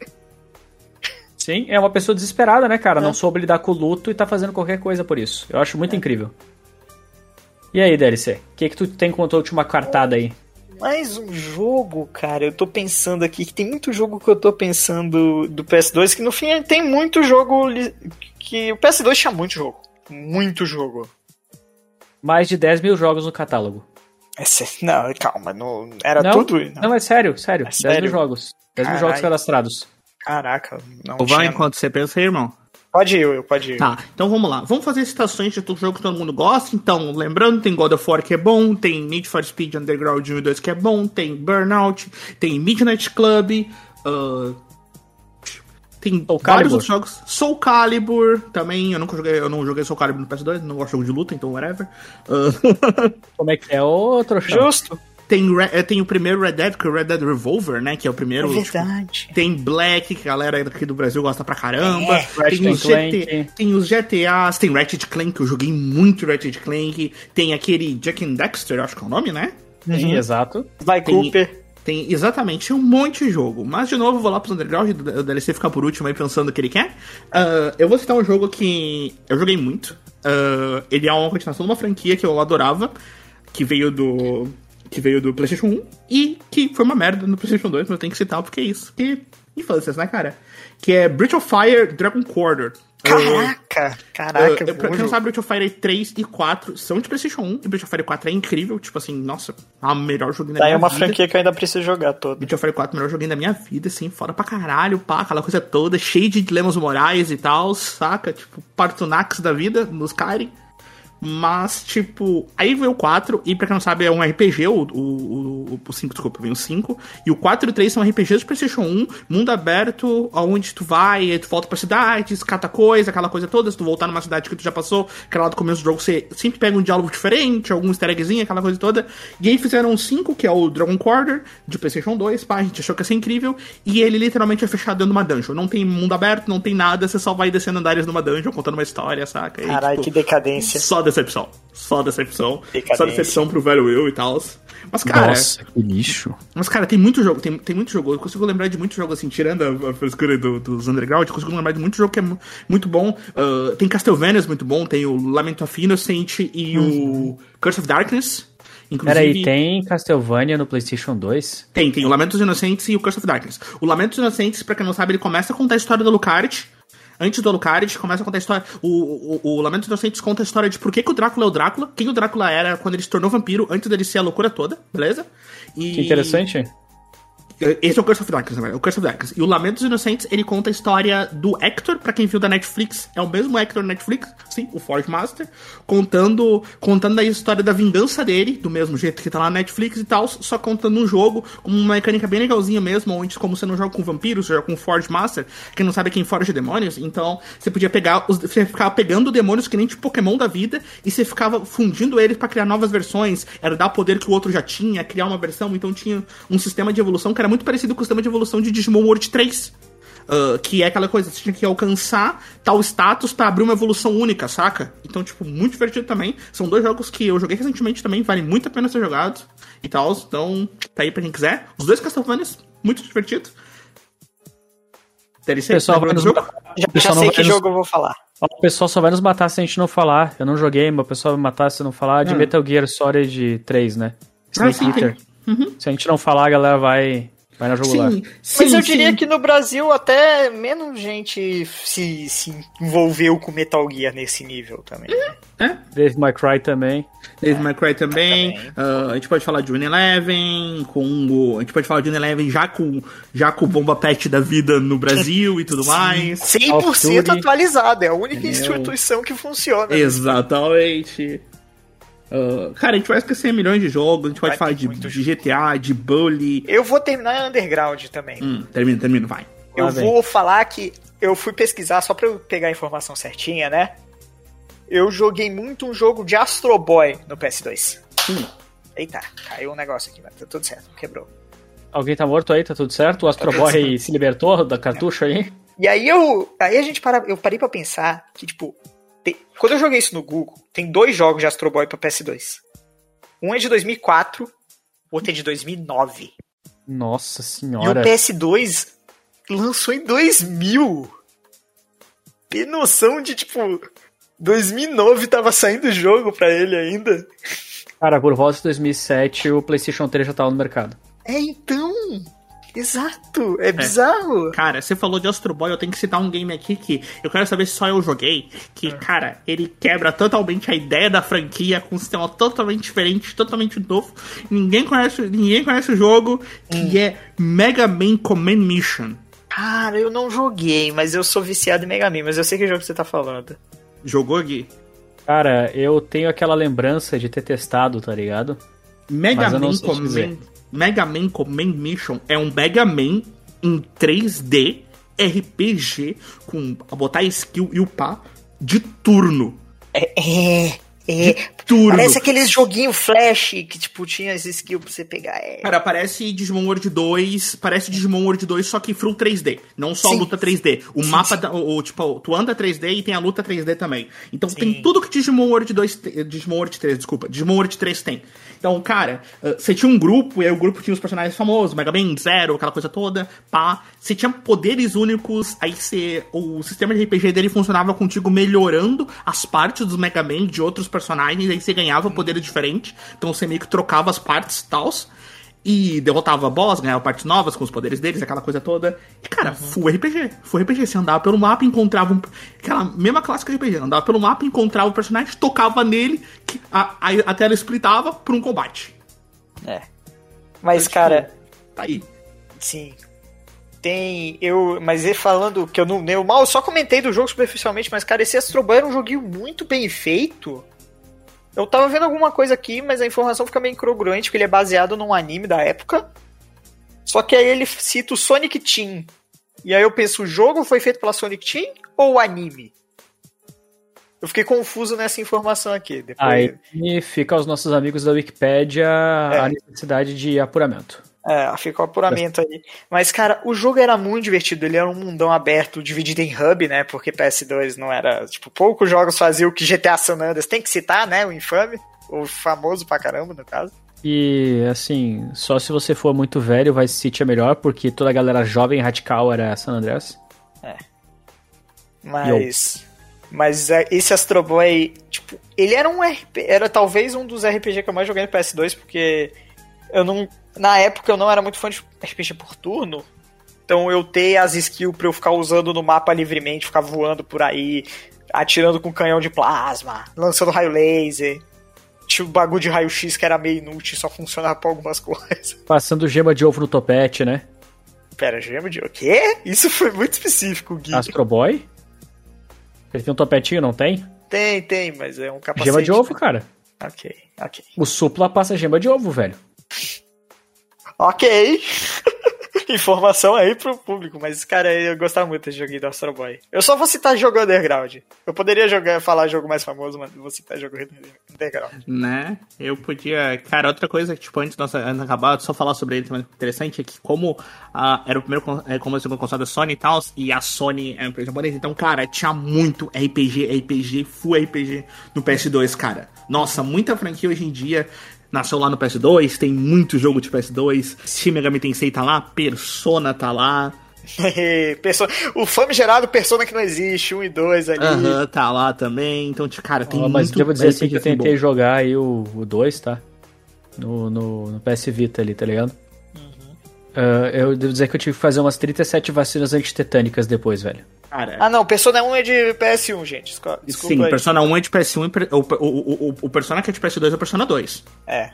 Sim, é uma pessoa desesperada, né, cara? É. Não soube lidar com o luto e tá fazendo qualquer coisa por isso. Eu acho muito é. incrível. E aí, DLC? O que, que tu tem com a tua última cartada aí? Mais um jogo, cara. Eu tô pensando aqui que tem muito jogo que eu tô pensando do PS2 que no fim tem muito jogo que o PS2 tinha muito jogo. Muito jogo. Mais de 10 mil jogos no catálogo. É não, calma, não, era não, tudo. Não. não, é sério, sério. É 10 sério? mil jogos. 10 Carai. mil jogos cadastrados. Caraca, não Ou vai enquanto você pensa aí, irmão? Pode ir, eu, pode ir. Tá, então vamos lá. Vamos fazer citações de todo jogo que todo mundo gosta. Então, lembrando, tem God of War que é bom, tem Need for Speed Underground 1 e 2 que é bom, tem Burnout, tem Midnight Club, uh, tem Soul vários Calibur. outros jogos. Soul Calibur também, eu nunca joguei, eu não joguei Soul Calibur no PS2, não gosto de jogo de luta, então whatever. Uh, *laughs* Como é que é, trouxão? Justo. Tem, eh, tem o primeiro Red Dead, que é o Red Dead Revolver, né, que é o É primeiro... tipo, verdade. tem Black, que a galera aqui do Brasil gosta pra caramba. É, tem, os. GT, tem os GTAs, tem Ratchet Clank, que eu joguei muito Ratchet Clank. Tem aquele Jack and Dexter, acho que é o nome, né? Sim, exato. Vai, Tem- Cooper. Tem exatamente um monte de jogo. Mas, de novo, eu vou lá pro Underground, o DLC ficar por último aí pensando o que ele quer. Ah, eu vou citar um jogo que eu joguei muito. Ah, ele é uma continuação de uma franquia que eu adorava, que veio do. Que veio do PlayStation 1 e que foi uma merda no PlayStation 2, mas eu tenho que citar porque é isso. Que infâncias, né, cara? Que é Breath of Fire Dragon Quarter. Caraca, caraca. Uh, pra quem não jogo. sabe, Breath of Fire 3 e 4 são de PlayStation 1 e Breath of Fire 4 é incrível. Tipo assim, nossa, a melhor jogo da Daí minha é uma vida. franquia que eu ainda preciso jogar toda. Breath of Fire 4 é o melhor joguinho da minha vida, assim, foda pra caralho, pá, aquela coisa toda, cheio de dilemas morais e tal, saca? Tipo, Partunax da vida, nos Skyrim. Mas, tipo, aí veio o 4, e pra quem não sabe, é um RPG, o, o, o, o 5, desculpa, vem o 5. E o 4 e o 3 são RPGs de PlayStation 1, mundo aberto, aonde tu vai, aí tu volta pra cidade, cata coisa, aquela coisa toda. Se tu voltar numa cidade que tu já passou, aquela lá do começo do jogo, você sempre pega um diálogo diferente, algum easter eggzinho, aquela coisa toda. E aí fizeram um 5, que é o Dragon Quarter, de PlayStation 2, pá, a gente achou que ia ser incrível. E ele literalmente é fechado dentro de uma dungeon. Não tem mundo aberto, não tem nada, você só vai descendo andares numa dungeon, contando uma história, saca? Caralho, tipo, que decadência. só decepção. Só decepção. Só decepção pro velho eu e tal. Mas, cara. Nossa, que lixo. Mas, cara, tem muito jogo, tem, tem muito jogo. Eu consigo lembrar de muito jogo, assim, tirando a, a frescura do- dos Underground, eu consigo lembrar de muito jogo que é mu- muito bom. Ah, tem Castlevania muito bom, tem o Lament of Innocent e o Curse of Darkness. Inclusive, Peraí, tem Castlevania no PlayStation 2? tem, tem o Lamento dos Inocentes e o Curse of Darkness. O Lamento dos Inocentes, pra quem não sabe, ele começa a contar a história do Alucard. Antes do Alucard, começa a contar a história. O, o, o Lamento dos Inocentes conta a história de por que, que o Drácula é o Drácula, quem o Drácula era quando ele se tornou vampiro, antes dele ser a loucura toda, beleza? E... Que interessante. Esse é o Curse of Darkness, verdade, o Curse of Darkness. E o Lamento dos Inocentes, ele conta a história do Hector, pra quem viu da Netflix, é o mesmo Hector da Netflix, sim, o Forge Master, contando, contando a história da vingança dele, do mesmo jeito que tá lá na Netflix e tal, só contando um jogo, com uma mecânica bem legalzinha mesmo, onde como você não joga com vampiros, você joga com Forge Master, quem não sabe é quem forge demônios, então você podia pegar, os, você ficava pegando demônios que nem de Pokémon da vida, e você ficava fundindo eles pra criar novas versões, era dar poder que o outro já tinha, criar uma versão, então tinha um sistema de evolução que era muito parecido com o sistema de evolução de Digimon World 3. ah, que é aquela coisa, você tinha que alcançar tal status pra abrir uma evolução única, saca? Então, tipo, muito divertido também. São dois jogos que eu joguei recentemente também, valem muito a pena ser jogados e tal. Então, tá aí pra quem quiser. Os dois Castlevanias, muito divertido. DLC, pessoal vai lembrando nos jogo? Já, pessoal já sei vai que nos- jogo eu vou falar. O pessoal só vai nos matar se a gente não falar. Eu não joguei, mas o pessoal vai matar se eu não falar de Hum. Metal Gear Solid 3, né? Ah, Snake sim, Eater. Uhum. Se a gente não falar, a galera vai, vai na jugular. Sim, Mas sim, eu diria sim. que no Brasil até menos gente se, se envolveu com Metal Gear nesse nível também. É, Dave My Cry também. Devil May Cry também. Também. ah, a gente pode falar de Unileven, com o. A gente pode falar de Unileven já com, já com o Bomba Pet da vida no Brasil e tudo mais. 100% Duty. atualizado, é a única instituição que funciona. Exatamente. Ah, cara, a gente vai esquecer milhões de jogos, a gente pode Vai falar de, de GTA, de Bully. Eu vou terminar Underground também. Hum, termina, termina, vai. Eu vem. vou falar que eu fui pesquisar só pra eu pegar a informação certinha, né? Eu joguei muito um jogo de Astro Boy no PS2. Hum. Eita, caiu um negócio aqui, mas tá tudo certo, quebrou. Alguém tá morto aí? Tá tudo certo? O Astro Boy se libertou da cartucho aí? E aí eu. Aí a gente para, eu parei pra pensar que, tipo, te- quando eu joguei isso no Google, tem dois jogos de Astro Boy pra PS2. Um é de 2004, o outro é de 2009. Nossa E o senhora. PS2 lançou em 2000. Tem noção de, tipo, 2009 tava saindo o jogo pra ele ainda? Cara, por volta de 2007, o PlayStation 3 já tava no mercado. É, então. Exato, é bizarro. Cara, você falou de Astro Boy, eu tenho que citar um game aqui que eu quero saber se só eu joguei. Que, cara, ele quebra totalmente a ideia da franquia com um sistema totalmente diferente, totalmente novo. Ninguém conhece, ninguém conhece o jogo, que é Mega Man Command Mission. Cara, eu não joguei, mas eu sou viciado em Mega Man, mas eu sei que jogo que você tá falando. Jogou, Gui? Cara, eu tenho aquela lembrança de ter testado, tá ligado? Mega Man. Command, Mega Man Command Mission é um Mega Man em 3D RPG com a botar skill e upar de turno. É, é, é. Parece aqueles joguinho flash que, tipo, tinha esse skill pra você pegar. É. Cara, parece Digimon World 2, parece Digimon World 2 só que full 3D, não só Sim. luta 3D. O Sim, mapa, sim. da- o, tipo, tu anda 3D e tem a luta 3D também. Então tem tudo que Digimon World 2, te- Digimon World 3, desculpa, Digimon World 3 tem. Então, cara, uh, você tinha um grupo, e aí o grupo tinha os personagens famosos, Mega Man, Zero, aquela coisa toda, pá. Você tinha poderes únicos, aí você, o sistema de RPG dele funcionava contigo melhorando as partes dos Mega Man de outros personagens, aí você ganhava poderes diferentes, então você meio que trocava as partes e tals. E derrotava boss, ganhava partes novas com os poderes deles, aquela coisa toda. E, cara, full RPG. Full RPG. Você andava pelo mapa, encontrava um. Aquela mesma clássica RPG. Andava pelo mapa, encontrava o personagem, tocava nele, que a, a, a tela splitava por um combate. É. Mas, Então, cara, tipo, Tá aí. sim. Tem. Eu. Mas ele falando que eu não. Eu mal eu só comentei do jogo superficialmente, mas, cara, esse Astro Boy era um joguinho muito bem feito. Eu tava vendo alguma coisa aqui, mas a informação fica meio incongruente, porque ele é baseado num anime da época. Só que aí ele cita o Sonic Team. E aí eu penso, o jogo foi feito pela Sonic Team ou o anime? Eu fiquei confuso nessa informação aqui. Depois... Aí fica aos nossos amigos da Wikipédia a necessidade de apuramento. É, fica o apuramento aí. Mas, cara, o jogo era muito divertido. Ele era um mundão aberto, dividido em hub, né? Porque PS2 não era. Tipo, poucos jogos faziam o que GTA San Andreas. Tem que citar, né? O infame. O famoso pra caramba, no caso. E assim, só se você for muito velho, Vice City é melhor, porque toda a galera jovem radical era San Andreas. Mas. Mas é, esse Astro Boy, tipo, ele era um RP. Era talvez um dos RPG que eu mais joguei no PS2, porque eu não. Na época eu não era muito fã de RPG por turno. Então eu ter as skills pra eu ficar usando no mapa livremente, ficar voando por aí, atirando com canhão de plasma, lançando raio laser. Tinha um bagulho de raio-x que era meio inútil, só funcionava pra algumas *laughs* coisas. Passando gema de ovo no topete, né? Pera, gema de o quê? Isso foi muito específico, Gui. Astro Boy? Ele tem um topetinho, não tem? Tem, tem, mas é um capacete. Gema de ovo, cara. Ok, ok. O Supla passa gema de ovo, velho. Ok. *laughs* Informação aí pro público, mas, cara, eu gostava muito desse joguinho do Astro Boy. Eu só vou citar jogo underground. Eu poderia jogar, falar jogo mais famoso, mas vou citar jogo underground. Né? Eu podia. Cara, outra coisa que, tipo, antes de nós acabar, só falar sobre ele também interessante é que, como ah, era o primeiro é, como o console da Sony e tal, e a Sony é uma empresa japonesa, então, cara, tinha muito RPG, RPG, full RPG no PS2, cara. Nossa, muita franquia hoje em dia. Nasceu lá no PS2, tem muito jogo de PS2. Shin Megami Tensei tá lá, Persona tá lá. *laughs* Persona, o famigerado Persona que não existe, 1 e 2 ali. Aham, tá lá também. Então, cara, tem Ó, muito mas devo dizer assim que eu RPG tentei bom. jogar aí o 2, tá? No, no, no PS Vita ali, tá ligado? Ah, eu devo dizer que eu tive que fazer umas 37 vacinas antitetânicas depois, velho. Cara, Ah, não, Persona 1 é de PS1, gente. Desculpa, Sim, aí. Persona 1 é de PS1 e per- o, o, o, o, Persona que é de PS2 é o Persona 2. É.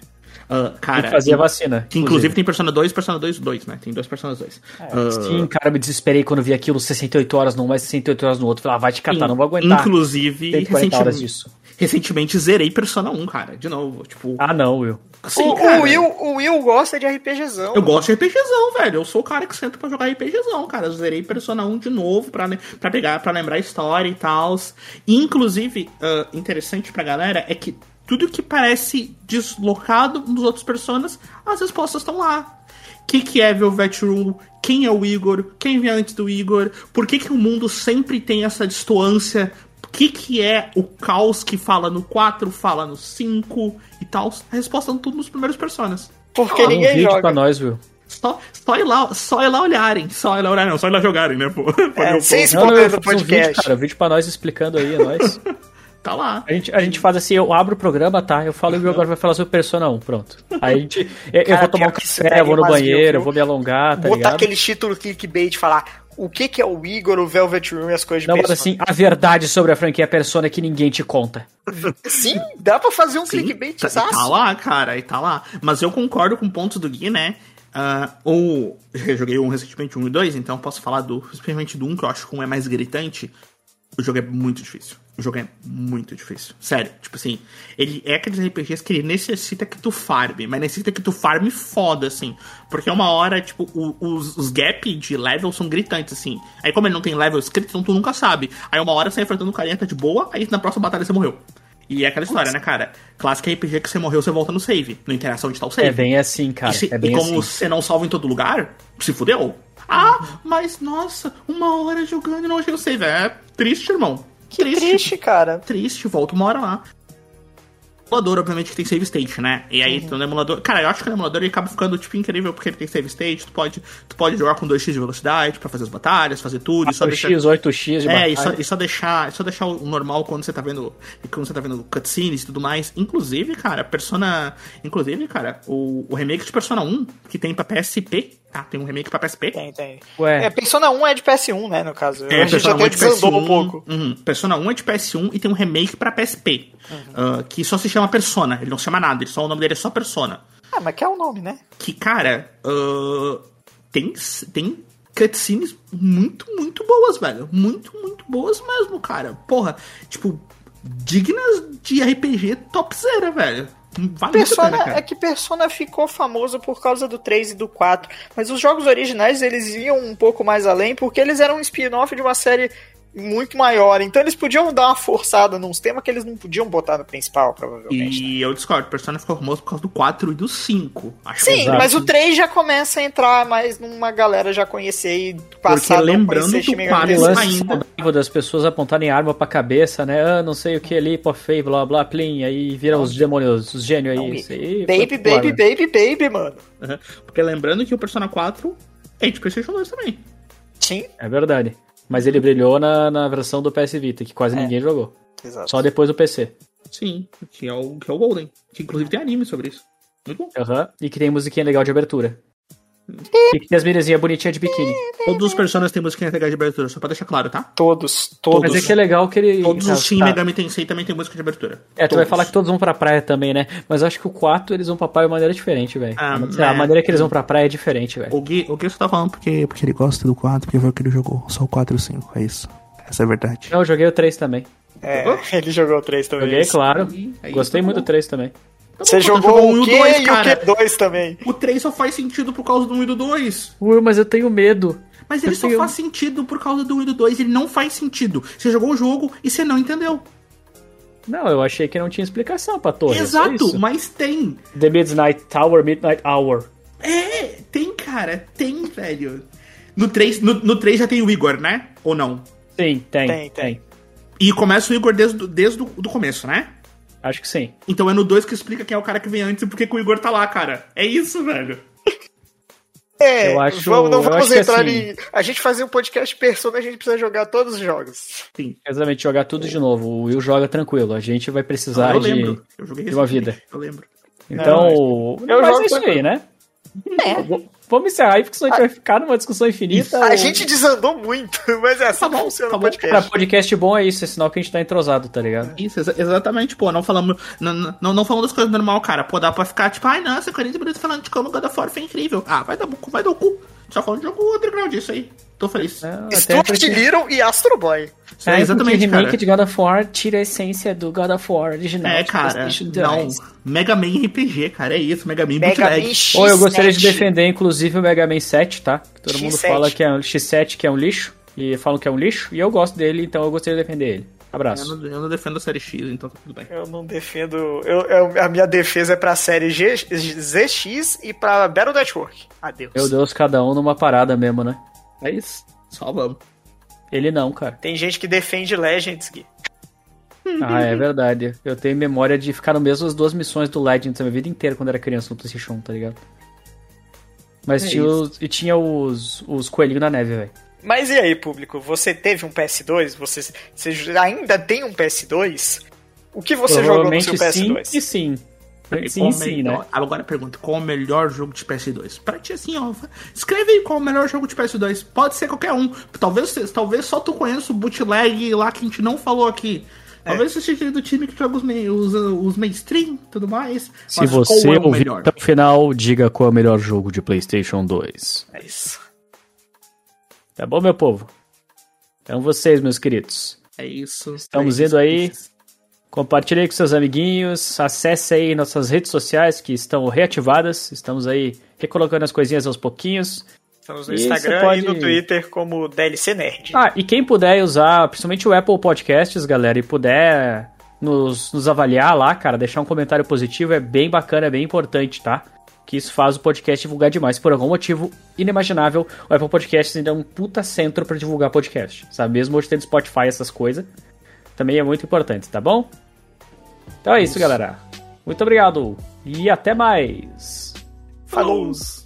Ah, cara, e fazia in- vacina. que inclusive tem Persona 2 e Persona 2 2, né? Tem dois Personas 2. Ah, Sim, cara, me desesperei quando vi aquilo 68 horas num, mais 68 horas no outro. Falei, ah, vai te catar, não vou aguentar. Inclusive, 140 horas recentemente, disso. Recentemente zerei Persona 1, cara. De novo, tipo... Ah, não, Will. assim, o, cara, o, Will, o Will gosta de RPGzão. Eu gosto de RPGzão, velho. Eu sou o cara que senta pra jogar RPGzão, cara. Eu zerei Persona 1 de novo pra, pra pegar, para lembrar a história e tal. Inclusive, ah, interessante pra galera é que tudo que parece deslocado nos outros personas, as respostas estão lá. O que, que é Velvet Rule? Quem é o Igor? Quem vem antes do Igor? Por que, que o mundo sempre tem essa distância? O que, que é o caos que fala no 4, fala no 5 e tal? A resposta estão tudo nos primeiros personas. Porque um ninguém vídeo joga. pra nós, Will. Só, só, ir lá, só ir lá olharem. Só ir lá olharem, não. Só ir lá jogarem, né, pô? *laughs* É, sem spoiler eu do fiz um vídeo, podcast. cara. Vídeo pra nós explicando aí, é nóis. *laughs* Tá lá. A gente, a gente faz assim, eu abro o programa, tá? Eu falo e o agora vai falar sobre Persona 1, pronto. Aí a gente. Eu, eu Cara, vou tomar um café, eu vou no mas, banheiro, viu? eu vou me alongar, tá Botar ligado? aquele título clickbait e falar o que, que é o Igor, o Velvet Room e as coisas de Não, Persona. assim, a verdade sobre a franquia Persona que ninguém te conta. Sim, dá pra fazer um Sim, clickbait tá, tá lá, cara, e tá lá. Mas eu concordo com pontos do Gui, né? Uh, ou eu joguei um recentemente, um e dois, então posso falar do, especialmente do um, que eu acho que um é mais gritante. O jogo é muito difícil. O jogo é muito difícil. Sério, tipo assim, ele é aqueles RPGs que ele necessita que tu farme, mas necessita que tu farme foda, assim. Porque uma hora, tipo, o, os, os gaps de level são gritantes, assim. Aí, como ele não tem level escrito, então tu nunca sabe. Aí uma hora você enfrentando um carinha tá de boa, aí na próxima batalha você morreu. E é aquela história, né, cara? Clássica RPG que você morreu, você volta no save. Não interessa onde tá o save. É bem assim, cara. E, se, é bem e como assim. você não salva em todo lugar, se fudeu. Ah, mas nossa, uma hora jogando e não achei o save. É triste, irmão. Que triste, triste cara. Triste, volta uma hora lá emulador, obviamente, que tem save state, né? E aí, uhum. no emulador. Cara, eu acho que no emulador ele acaba ficando, tipo, incrível porque ele tem save state. Tu pode, tu pode jogar com 2x de velocidade pra fazer as batalhas, fazer tudo. 4x, deixar... 8x de É, e só, e só, deixar, só deixar o normal quando você tá vendo. Quando você tá vendo cutscenes e tudo mais. Inclusive, cara, Persona. Inclusive, cara, o, o remake de Persona 1, que tem pra PSP, ah, tem um remake pra PSP? Tem, tem. Ué. É, Persona 1 é de PS1, né, no caso. É, a gente Persona até desandou PS1, um pouco. Uhum. Persona 1 é de PS1 e tem um remake pra PSP. Uhum. Uh, que só se chama Persona. Ele não se chama nada, ele só, o nome dele é só Persona. Ah, mas que é o nome, né? Que, cara, uh, tem, tem cutscenes muito, muito boas, velho. Muito, muito boas mesmo, cara. Porra, tipo, dignas de RPG topzera, velho. Vale Persona, pena, é que Persona ficou famoso por causa do 3 e do 4, mas os jogos originais eles iam um pouco mais além porque eles eram um spin-off de uma série muito maior. Então eles podiam dar uma forçada nos temas que eles não podiam botar no principal, provavelmente. E né? eu discordo, Persona ficou famoso por causa do 4 e do 5. Acho Sim, exato. mas o 3 já começa a entrar mais numa galera já conhecer e passar Porque lembrando que o 4 ainda das pessoas apontarem arma pra cabeça, né? Ah, não sei o que ali, pô, feio, blá blá, plim, aí viram os demônios, os gênios aí. Não, aí baby, baby, baby, baby, mano. Uhum. Porque lembrando que o Persona 4 é de PlayStation 2 também. Sim. É verdade. Mas ele brilhou na, na versão do PS Vita, que quase é. ninguém jogou. Exato. Só depois do PC. Sim, que é, o, que é o Golden. Que inclusive tem anime sobre isso. Muito bom. Aham. Uhum. E que tem musiquinha legal de abertura. E que tem as menininhas bonitinhas de biquíni. Todos os personagens têm musiquinha legal de abertura, só pra deixar claro, tá? Todos, todos. Mas é que é legal que ele. Todos os Shin tá. Megami Tensei também tem música de abertura. É, todos. tu vai falar que todos vão pra praia também, né? Mas eu acho que o 4 eles vão pra praia de maneira diferente, velho. Ah, a, é. maneira que eles vão pra praia é diferente, velho. O Gui, o Gui só tá falando porque, porque ele gosta do 4, porque foi o que ele jogou. Só o 4 e o 5, é isso. Essa é a verdade. Não, eu joguei o 3 também. É, *laughs* ele jogou o 3 também. Joguei, claro. Aí, Gostei tá muito do 3 também. Tá Você jogou o 1 e o 2, cara. E o Q2 também. O 3 só faz sentido por causa do 1 e do 2. Will, mas eu tenho medo. Mas ele eu só tenho... faz sentido por causa do 1 e do 2. Ele não faz sentido. Você jogou o jogo e você não entendeu. Não, eu achei que não tinha explicação pra torre. Exato, mas tem. The Midnight Tower, Midnight Hour. É, tem, cara. Tem, velho. No 3, no, no 3 já tem o Igor, né? Ou não? Sim, tem. Tem, tem. E começa o Igor desde, desde o do começo, né? Acho que sim. Então é no 2 que explica quem é o cara que vem antes e por que o Igor tá lá, cara. É isso, velho. É, eu acho, vamos, não vamos entrar assim, em. A gente fazer um podcast Persona, a gente precisa jogar todos os jogos. Sim. Exatamente, jogar tudo de novo. O Will joga tranquilo. A gente vai precisar eu de, de uma vida. Eu lembro. Então, não, eu jogo isso aí, né? É. Vamos encerrar aí, porque senão a gente vai ficar numa discussão infinita. A ou... gente desandou muito, *laughs* mas é assim tá bom, funciona tá o podcast. Cara, podcast bom é isso, é sinal que a gente tá entrosado, tá ligado? Isso, ex exatamente, pô, não falamos, não, não, não falamos das coisas normal, cara. Pô, dá pra ficar tipo, ai, nossa, 40 minutos falando de como God of War foi incrível. Ah, vai dar, vai dar o cu. Só falando de jogo underground, isso aí. Tô feliz. É, Stuart Little e Astro Boy. É, exatamente, o remake cara. de God of War tira a essência do God of War original. É, cara, não. Mega Man RPG, cara, é isso, Mega Man Mega Man Ou eu gostaria de defender, inclusive, o Mega Man 7, tá? Todo X7. mundo fala que é um X7, que é um lixo, e falam que é um lixo, e eu gosto dele, então eu gostaria de defender ele. Abraço. Eu não, eu não, defendo a série X, então tá tudo bem. Eu não defendo. Eu, eu, a minha defesa é pra série G, ZX e pra Battle Network. Adeus. Meu Deus, cada um numa parada mesmo, né? É isso. Só vamos. Ele não, cara. Tem gente que defende Legends, Gui. Ah, é verdade. Eu tenho memória de ficar no mesmo as duas missões do Legends a minha vida inteira quando era criança no PlayStation 1, tá ligado? Mas é tinha, os, e tinha os, os coelhinhos na neve, velho. Mas e aí, público? Você teve um PS2? Você, você ainda tem um PS2? O que você jogou no seu PS2? Sim e sim. Sim, sim, né? Agora pergunta, qual é o melhor jogo de PS2? Pra ti, assim, ó, escreve aí qual é o melhor jogo de PS2. Pode ser qualquer um. Talvez, talvez só tu conheça o bootleg lá que a gente não falou aqui. Talvez você seja do time que joga os, main, os, os mainstream e tudo mais. Se você é ouvir até o final, diga qual é o melhor jogo de PlayStation 2. É isso. Tá bom, meu povo? Então vocês, meus queridos. É isso. Estamos é indo aí. Compartilhe com seus amiguinhos. Acesse aí nossas redes sociais que estão reativadas. Estamos aí recolocando as coisinhas aos pouquinhos. Estamos no e Instagram pode... e no Twitter como DLC Nerd. Ah, e quem puder usar, principalmente o Apple Podcasts, galera, e puder nos, nos avaliar lá, cara, deixar um comentário positivo, é bem bacana, é bem importante, tá? Que isso faz o podcast divulgar demais. Por algum motivo inimaginável, o Apple Podcasts ainda é um puta centro para divulgar podcast, sabe? Mesmo hoje tendo Spotify essas coisas, também é muito importante, tá bom? Então é isso, isso. galera. Muito obrigado e até mais. Falou! Falou.